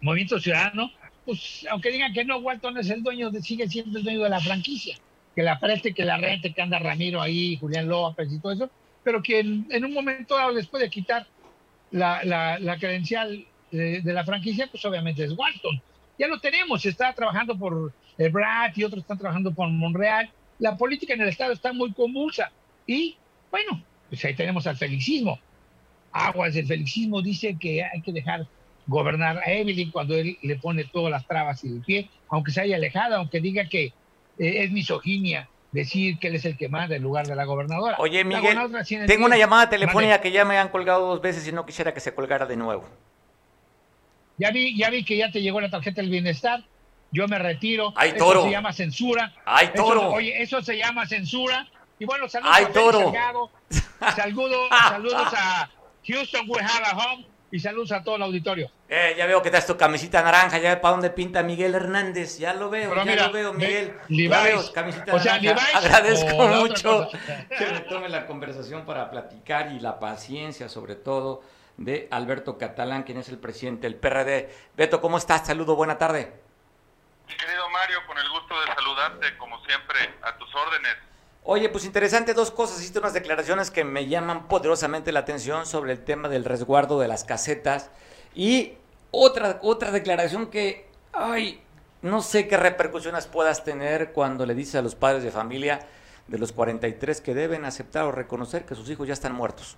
Movimiento Ciudadano, pues aunque digan que no, Walton es el dueño, de, sigue siendo el dueño de la franquicia, que la preste, que la rente, que anda Ramiro ahí, Julián López y todo eso, pero que en, un momento dado les puede quitar la, la, la credencial de, de la franquicia, pues obviamente es Walton. Ya lo tenemos, está trabajando por el BRAT y otros están trabajando por Monreal. La política en el Estado está muy convulsa. Y bueno, pues ahí tenemos al felicismo. Aguas del felicismo dice que hay que dejar gobernar a Evelyn cuando él le pone todas las trabas y el pie, aunque se haya alejado, aunque diga que eh, es misoginia decir que él es el que manda en lugar de la gobernadora. Oye, Miguel, tengo una llamada telefónica que ya me han colgado dos veces y no quisiera que se colgara de nuevo. Ya vi, ya vi que ya te llegó la tarjeta del bienestar. Yo me retiro. ¡Ay, toro! Eso se llama censura. ¡Ay, toro! oye, eso se llama censura. Y bueno, saludos ¡Ay, toro! Saludos, saludos a Houston, we have a home y saludos a todo el auditorio. Eh, ya veo que estás tu camisita naranja, ya para dónde pinta Miguel Hernández, ya lo veo, ya lo veo, Miguel. Levi's, camisita naranja. Agradezco mucho que me tome la conversación para platicar y la paciencia, sobre todo, de Alberto Catalán, quien es el presidente del PRD. Beto, ¿cómo estás? Saludo, buena tarde. Mario, con el gusto de saludarte, como siempre, a tus órdenes. Oye, pues interesante dos cosas. Hiciste unas declaraciones que me llaman poderosamente la atención sobre el tema del resguardo de las casetas. Y otra, otra declaración que, ay, no sé qué repercusiones puedas tener cuando le dices a los padres de familia de los 43 que deben aceptar o reconocer que sus hijos ya están muertos.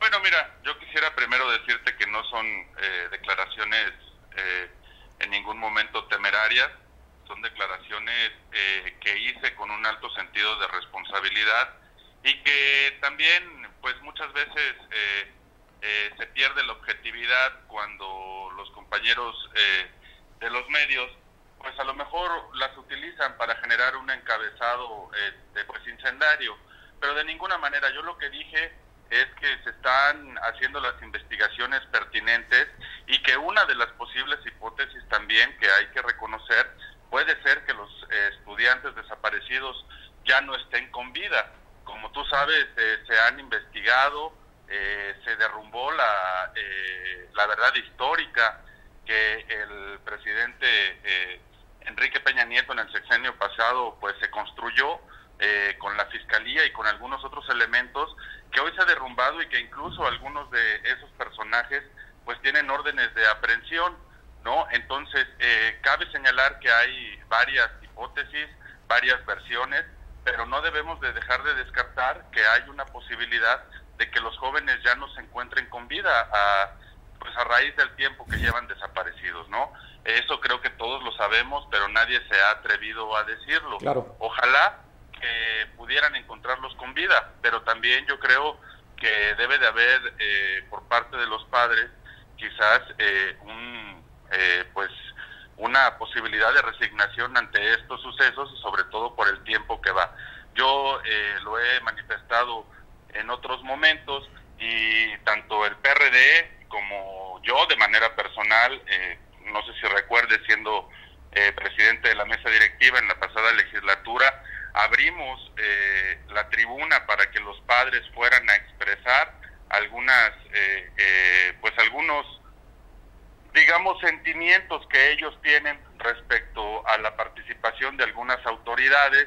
Bueno, mira, yo quisiera primero decirte que no son eh, declaraciones eh, en ningún momento temerarias. Son declaraciones eh, que hice con un alto sentido de responsabilidad y que también pues muchas veces eh, eh, se pierde la objetividad cuando los compañeros de los medios pues a lo mejor las utilizan para generar un encabezado este, pues incendario. Pero de ninguna manera yo lo que dije es que se están haciendo las investigaciones pertinentes y que una de las posibles hipótesis también que hay que reconocer puede ser que los eh, estudiantes desaparecidos ya no estén con vida. Como tú sabes, eh, se han investigado, eh, se derrumbó la, la verdad histórica que el presidente Enrique Peña Nieto en el sexenio pasado pues se construyó con la fiscalía y con algunos otros elementos que hoy se ha derrumbado y que incluso algunos de esos personajes pues tienen órdenes de aprehensión ¿no? Entonces, eh, cabe señalar que hay varias hipótesis, varias versiones, pero no debemos de dejar de descartar que hay una posibilidad de que los jóvenes ya no se encuentren con vida a, pues a raíz del tiempo que llevan desaparecidos, ¿no? Eso creo que todos lo sabemos, pero nadie se ha atrevido a decirlo. Claro. Ojalá que pudieran encontrarlos con vida, pero también yo creo que debe de haber eh, por parte de los padres quizás eh, un eh, pues una posibilidad de resignación ante estos sucesos y sobre todo por el tiempo que va. Yo eh, lo he manifestado en otros momentos y tanto el PRD como yo de manera personal, eh, no sé si recuerde siendo presidente de la mesa directiva en la pasada legislatura, abrimos la tribuna para que los padres fueran a expresar algunas, pues algunos digamos, sentimientos que ellos tienen respecto a la participación de algunas autoridades.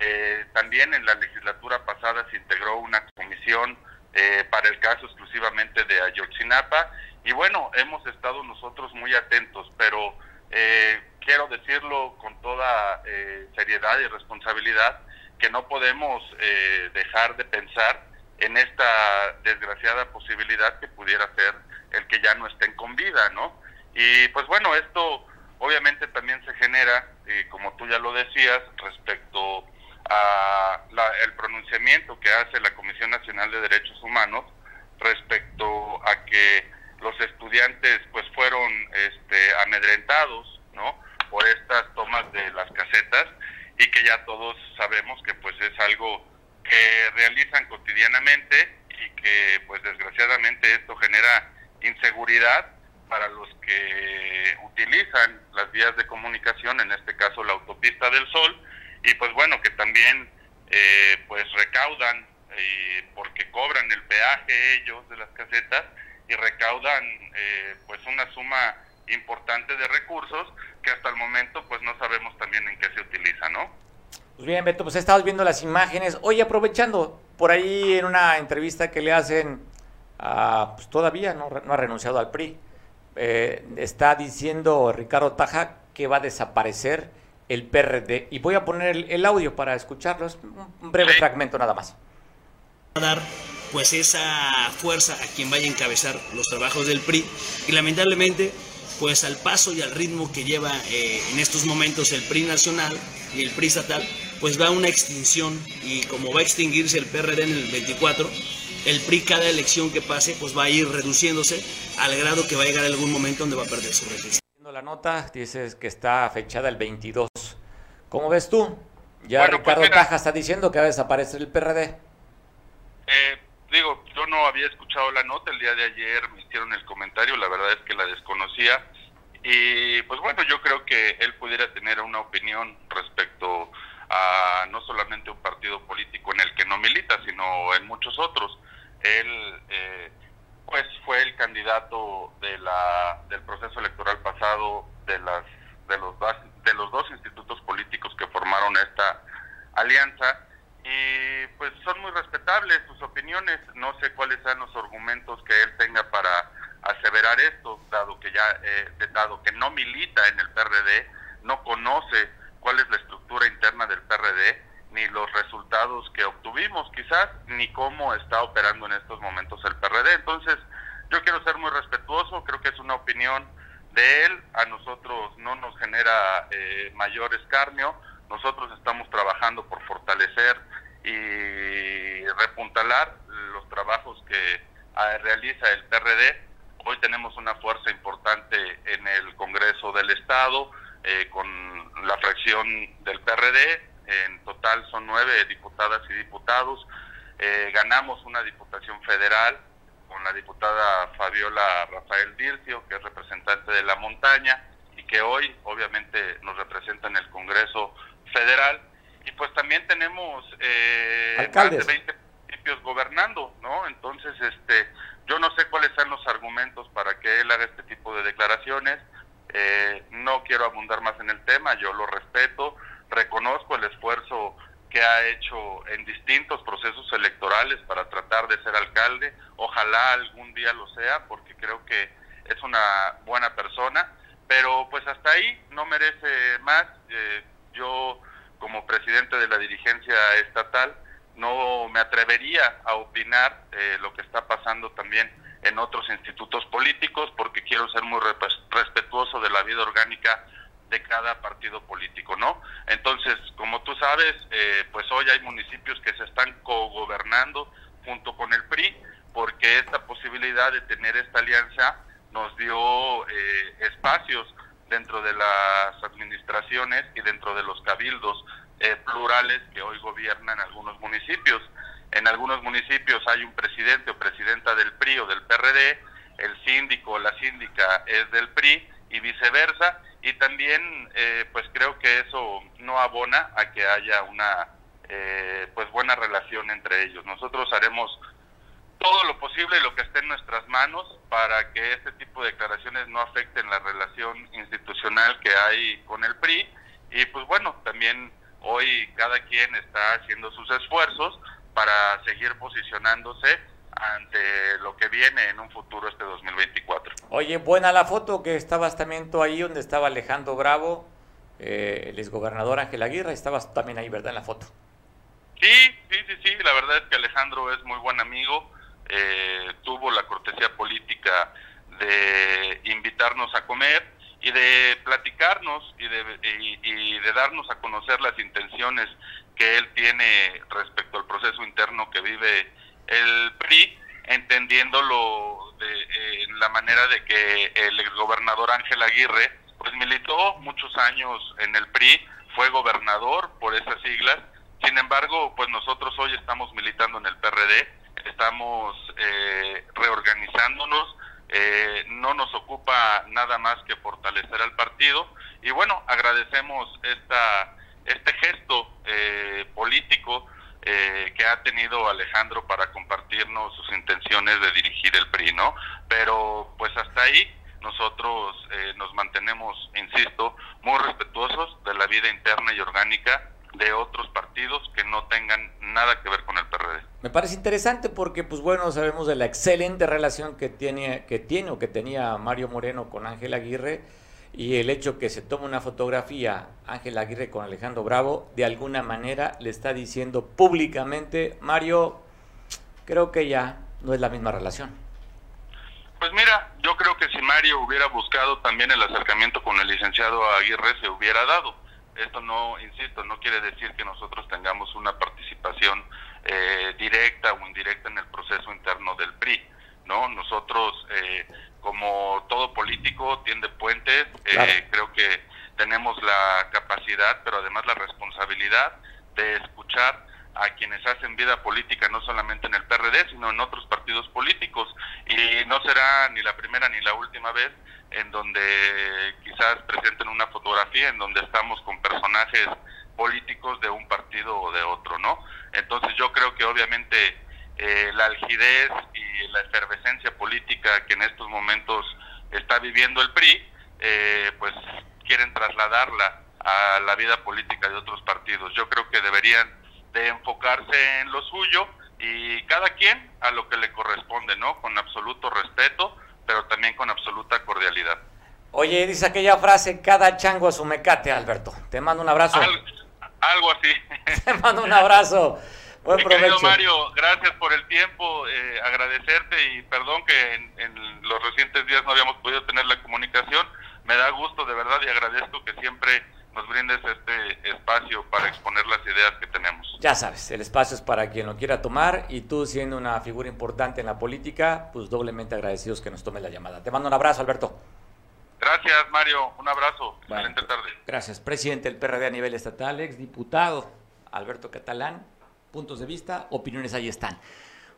Eh, también en la legislatura pasada se integró una comisión eh, para el caso exclusivamente de Ayotzinapa y bueno, hemos estado nosotros muy atentos, pero eh, quiero decirlo con toda seriedad y responsabilidad que no podemos dejar de pensar en esta desgraciada posibilidad que pudiera ser el que ya no estén con vida, ¿no? Y pues bueno, esto obviamente también se genera, eh, como tú ya lo decías, respecto a el pronunciamiento que hace la Comisión Nacional de Derechos Humanos respecto a que los estudiantes pues fueron este, amedrentados, ¿no? Por estas tomas de las casetas y que ya todos sabemos que pues es algo que realizan cotidianamente y que pues desgraciadamente esto genera inseguridad para los que utilizan las vías de comunicación, en este caso la autopista del Sol, y pues bueno, que también eh, pues recaudan, eh, porque cobran el peaje ellos de las casetas, y recaudan eh, pues una suma importante de recursos que hasta el momento pues no sabemos también en qué se utiliza, ¿no? Pues bien, Beto, pues estamos viendo las imágenes. Hoy aprovechando, por ahí en una entrevista que le hacen, a, pues todavía no, no ha renunciado al PRI, eh, está diciendo Ricardo Taja que va a desaparecer el PRD. Y voy a poner el, audio para escucharlo, es un breve fragmento nada más. dar pues esa fuerza a quien vaya a encabezar los trabajos del PRI y lamentablemente pues al paso y al ritmo que lleva eh, en estos momentos el PRI nacional y el PRI estatal, pues va a una extinción y como va a extinguirse el PRD en el 24, el PRI cada elección que pase pues va a ir reduciéndose al grado que va a llegar algún momento donde va a perder su resistencia. La nota dices que está fechada el 22. ¿Cómo ves tú? Ya pues Ricardo Caja está diciendo que va a desaparecer el PRD. Eh, digo, yo no había escuchado la nota, el día de ayer me hicieron el comentario, la verdad es que la desconocía. Y pues bueno, yo creo que él pudiera tener una opinión respecto a no solamente un partido político en el que no milita, sino en muchos otros. Él eh, pues fue el candidato de la, del proceso electoral pasado de las de los de los dos institutos políticos que formaron esta alianza y pues son muy respetables sus opiniones. No sé cuáles sean los argumentos que él tenga para aseverar esto dado que ya eh, dado que no milita en el PRD no conoce cuál es la estructura interna del PRD ni los resultados que obtuvimos. Quizás, ni cómo está operando en estos momentos el PRD. Entonces, yo quiero ser muy respetuoso, creo que es una opinión de él, a nosotros no nos genera eh, mayor escarnio, nosotros estamos trabajando por fortalecer y repuntalar los trabajos que ah, realiza el PRD. Hoy tenemos una fuerza importante en el Congreso del Estado, eh, con la fracción del PRD, en total son nueve diputadas y diputados. Eh, ganamos una diputación federal con la diputada Fabiola Rafael Dircio, que es representante de la montaña y que hoy obviamente nos representa en el Congreso Federal. Y pues también tenemos eh, más de 20 municipios gobernando, ¿no? Entonces, este, yo no sé cuáles son los argumentos para que él haga este tipo de declaraciones. Eh, no quiero abundar más en el tema, yo lo respeto reconozco el esfuerzo que ha hecho en distintos procesos electorales para tratar de ser alcalde. Ojalá algún día lo sea, porque creo que es una buena persona, pero pues hasta ahí no merece más. Eh, yo, como presidente de la dirigencia estatal, no me atrevería a opinar eh, lo que está pasando también en otros institutos políticos, porque quiero ser muy respetuoso de la vida orgánica de cada partido político, ¿no? Entonces, como tú sabes, eh, pues hoy hay municipios que se están cogobernando junto con el PRI, porque esta posibilidad de tener esta alianza nos dio eh, espacios dentro de las administraciones y dentro de los cabildos eh, plurales que hoy gobiernan algunos municipios. En algunos municipios hay un presidente o presidenta del PRI o del PRD, el síndico o la síndica es del PRI y viceversa, y también eh, pues creo que eso no abona a que haya una eh, pues buena relación entre ellos. Nosotros haremos todo lo posible y lo que esté en nuestras manos para que este tipo de declaraciones no afecten la relación institucional que hay con el PRI y pues bueno, también hoy cada quien está haciendo sus esfuerzos para seguir posicionándose ante lo que viene en un futuro este 2024. Oye, buena la foto que estabas también tú ahí donde estaba Alejandro Bravo, eh, el exgobernador Ángel Aguirre, estabas también ahí, ¿verdad? En la foto. Sí, sí, sí, sí, la verdad es que Alejandro es muy buen amigo, eh, tuvo la cortesía política de invitarnos a comer y de platicarnos y de, y de darnos a conocer las intenciones que él tiene respecto al proceso interno que vive el PRI, entendiéndolo de la manera de que el exgobernador Ángel Aguirre, pues militó muchos años en el PRI, fue gobernador por esas siglas, sin embargo, pues nosotros hoy estamos militando en el PRD, estamos eh, reorganizándonos, eh, no nos ocupa nada más que fortalecer al partido y bueno, agradecemos esta este gesto eh, político eh, que ha tenido Alejandro para compartirnos sus intenciones de dirigir el PRI, ¿no? Pero pues hasta ahí nosotros eh, nos mantenemos, insisto, muy respetuosos de la vida interna y orgánica de otros partidos que no tengan nada que ver con el PRD. Me parece interesante porque, pues bueno, sabemos de la excelente relación que tiene, que tiene o que tenía Mario Moreno con Ángel Aguirre y el hecho que se toma una fotografía Ángel Aguirre con Alejandro Bravo, de alguna manera le está diciendo públicamente, Mario, creo que ya no es la misma relación. Pues mira, yo creo que si Mario hubiera buscado también el acercamiento con el licenciado Aguirre se hubiera dado. Esto no, insisto, no quiere decir que nosotros tengamos una participación eh, directa o indirecta en el proceso interno del PRI, ¿no? Nosotros, eh, como todo político, tiende puentes, eh, creo que tenemos la capacidad, pero además la responsabilidad de escuchar a quienes hacen vida política no solamente en el PRD, sino en otros partidos políticos. Y no será ni la primera ni la última vez en donde quizás presenten una fotografía en donde estamos con personajes políticos de un partido o de otro, ¿no? Entonces yo creo que obviamente eh, la algidez y la efervescencia política que en estos momentos está viviendo el PRI, eh, pues quieren trasladarla a la vida política de otros partidos. Yo creo que deberían de enfocarse en lo suyo y cada quien a lo que le corresponde, ¿no? Con absoluto respeto, pero también con absoluta cordialidad. Oye, dice aquella frase, cada chango a su mecate, Alberto. Te mando un abrazo. algo así. Te mando un abrazo. Buen provecho. Mario, gracias por el tiempo, eh, agradecerte y perdón que en los recientes días no habíamos podido tener la comunicación. Me da gusto de verdad y agradezco que siempre nos brindes este espacio para exponer las ideas que tenemos. Ya sabes, el espacio es para quien lo quiera tomar y tú siendo una figura importante en la política, pues doblemente agradecidos que nos tome la llamada. Te mando un abrazo, Alberto. Gracias, Mario. Un abrazo. Excelente tarde. Gracias. Presidente del PRD a nivel estatal, exdiputado Alberto Catalán. Puntos de vista, opiniones ahí están.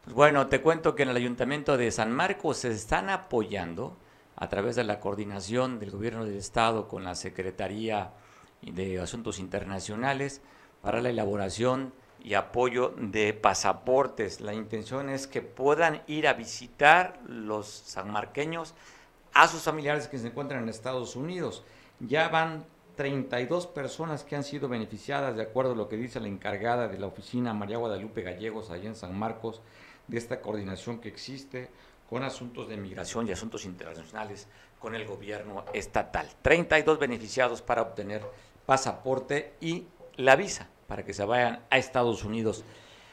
Pues bueno, te cuento que en el Ayuntamiento de San Marcos se están apoyando a través de la coordinación del Gobierno del Estado con la Secretaría de Asuntos Internacionales para la elaboración y apoyo de pasaportes. La intención es que puedan ir a visitar los sanmarqueños a sus familiares que se encuentran en Estados Unidos. Ya van 32 personas que han sido beneficiadas, de acuerdo a lo que dice la encargada de la oficina María Guadalupe Gallegos, allá en San Marcos, de esta coordinación que existe con asuntos de migración y asuntos internacionales con el gobierno estatal. 32 beneficiados para obtener pasaporte y la visa para que se vayan a Estados Unidos,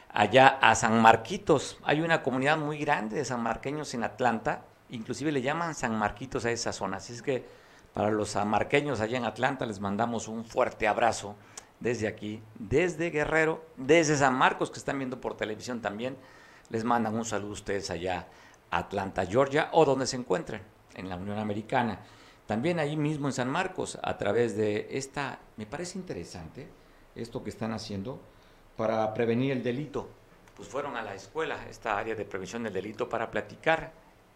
allá a San Marquitos. Hay una comunidad muy grande de sanmarqueños en Atlanta, inclusive le llaman San Marquitos a esa zona. Así es que para los sanmarqueños allá en Atlanta les mandamos un fuerte abrazo desde aquí, desde Guerrero, desde San Marcos, que están viendo por televisión también. Les mandan un saludo a ustedes allá a Atlanta, Georgia, o donde se encuentren, en la Unión Americana. También ahí mismo en San Marcos, a través de esta, me parece interesante esto que están haciendo para prevenir el delito. Pues fueron a la escuela, esta área de prevención del delito, para platicar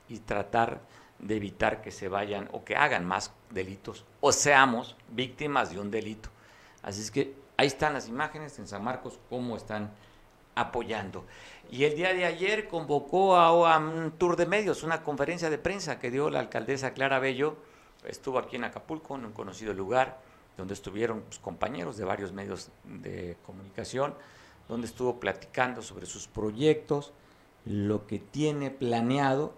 y tratar de evitar que se vayan o que hagan más delitos o seamos víctimas de un delito. Así es que ahí están las imágenes en San Marcos, cómo están apoyando. Y el día de ayer convocó a, a, un tour de medios, una conferencia de prensa que dio la alcaldesa Clara Bello estuvo aquí en Acapulco, en un conocido lugar, donde estuvieron pues, compañeros de varios medios de comunicación, donde estuvo platicando sobre sus proyectos, lo que tiene planeado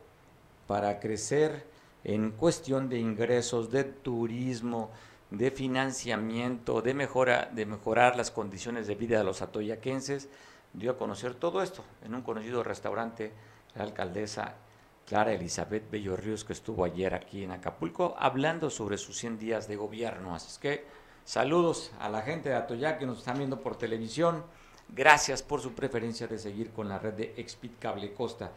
para crecer en cuestión de ingresos, de turismo, de financiamiento, de, mejora, de mejorar las condiciones de vida de los atoyaquenses, dio a conocer todo esto en un conocido restaurante, la alcaldesa Clara Elizabeth Bello Ríos, que estuvo ayer aquí en Acapulco, hablando sobre sus 100 días de gobierno. Así es que saludos a la gente de Atoyac que nos están viendo por televisión. Gracias por su preferencia de seguir con la red de Expit Cable Costa.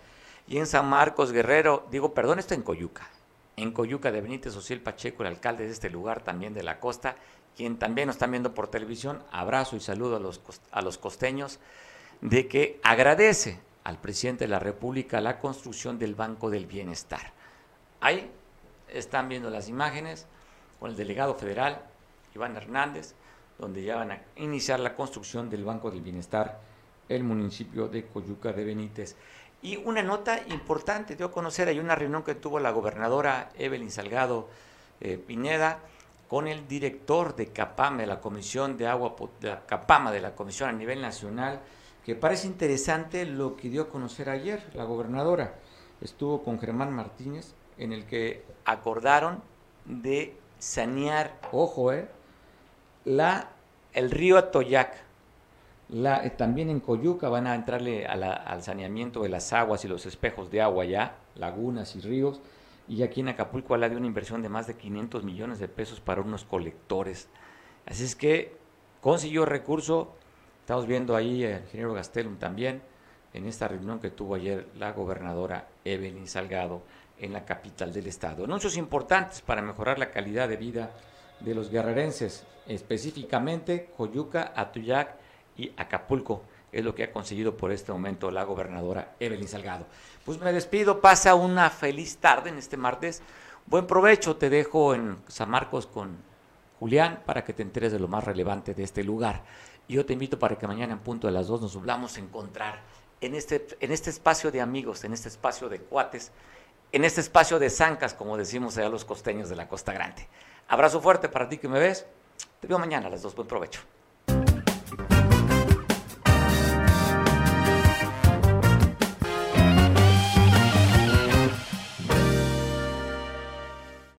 Y en San Marcos Guerrero, digo, perdón, está en Coyuca. En Coyuca de Benítez Ociel Pacheco, el alcalde de este lugar también de la costa, quien también nos están viendo por televisión. Abrazo y saludo a los, a los costeños de que agradece al presidente de la República la construcción del Banco del Bienestar. Ahí están viendo las imágenes con el delegado federal, Iván Hernández, donde ya van a iniciar la construcción del Banco del Bienestar, el municipio de Coyuca de Benítez. Y una nota importante, dio a conocer, hay una reunión que tuvo la gobernadora Evelyn Salgado eh, Pineda con el director de CAPAM, de la Comisión de Agua, de la CAPAMA, de la Comisión a nivel nacional, que parece interesante lo que dio a conocer ayer la gobernadora. Estuvo con Germán Martínez, en el que acordaron de sanear, ojo, eh, el río Atoyac, eh, también en Coyuca van a entrarle al saneamiento de las aguas y los espejos de agua ya, lagunas y ríos. Y aquí en Acapulco habla de una inversión de más de 500 millones de pesos para unos colectores. Así es que consiguió recurso. Estamos viendo ahí al ingeniero Gastelum también en esta reunión que tuvo ayer la gobernadora Evelyn Salgado en la capital del estado. Anuncios importantes para mejorar la calidad de vida de los guerrerenses, específicamente Coyuca, Atuyac y Acapulco. Es lo que ha conseguido por este momento la gobernadora Evelyn Salgado. Pues me despido, pasa una feliz tarde en este martes. Buen provecho, te dejo en San Marcos con Julián para que te enteres de lo más relevante de este lugar. Y yo te invito para que mañana en punto de las dos nos volvamos a encontrar en este, en este espacio de amigos, en este espacio de cuates, en este espacio de zancas, como decimos allá los costeños de la Costa Grande. Abrazo fuerte para ti que me ves. Te veo mañana a las dos. Buen provecho.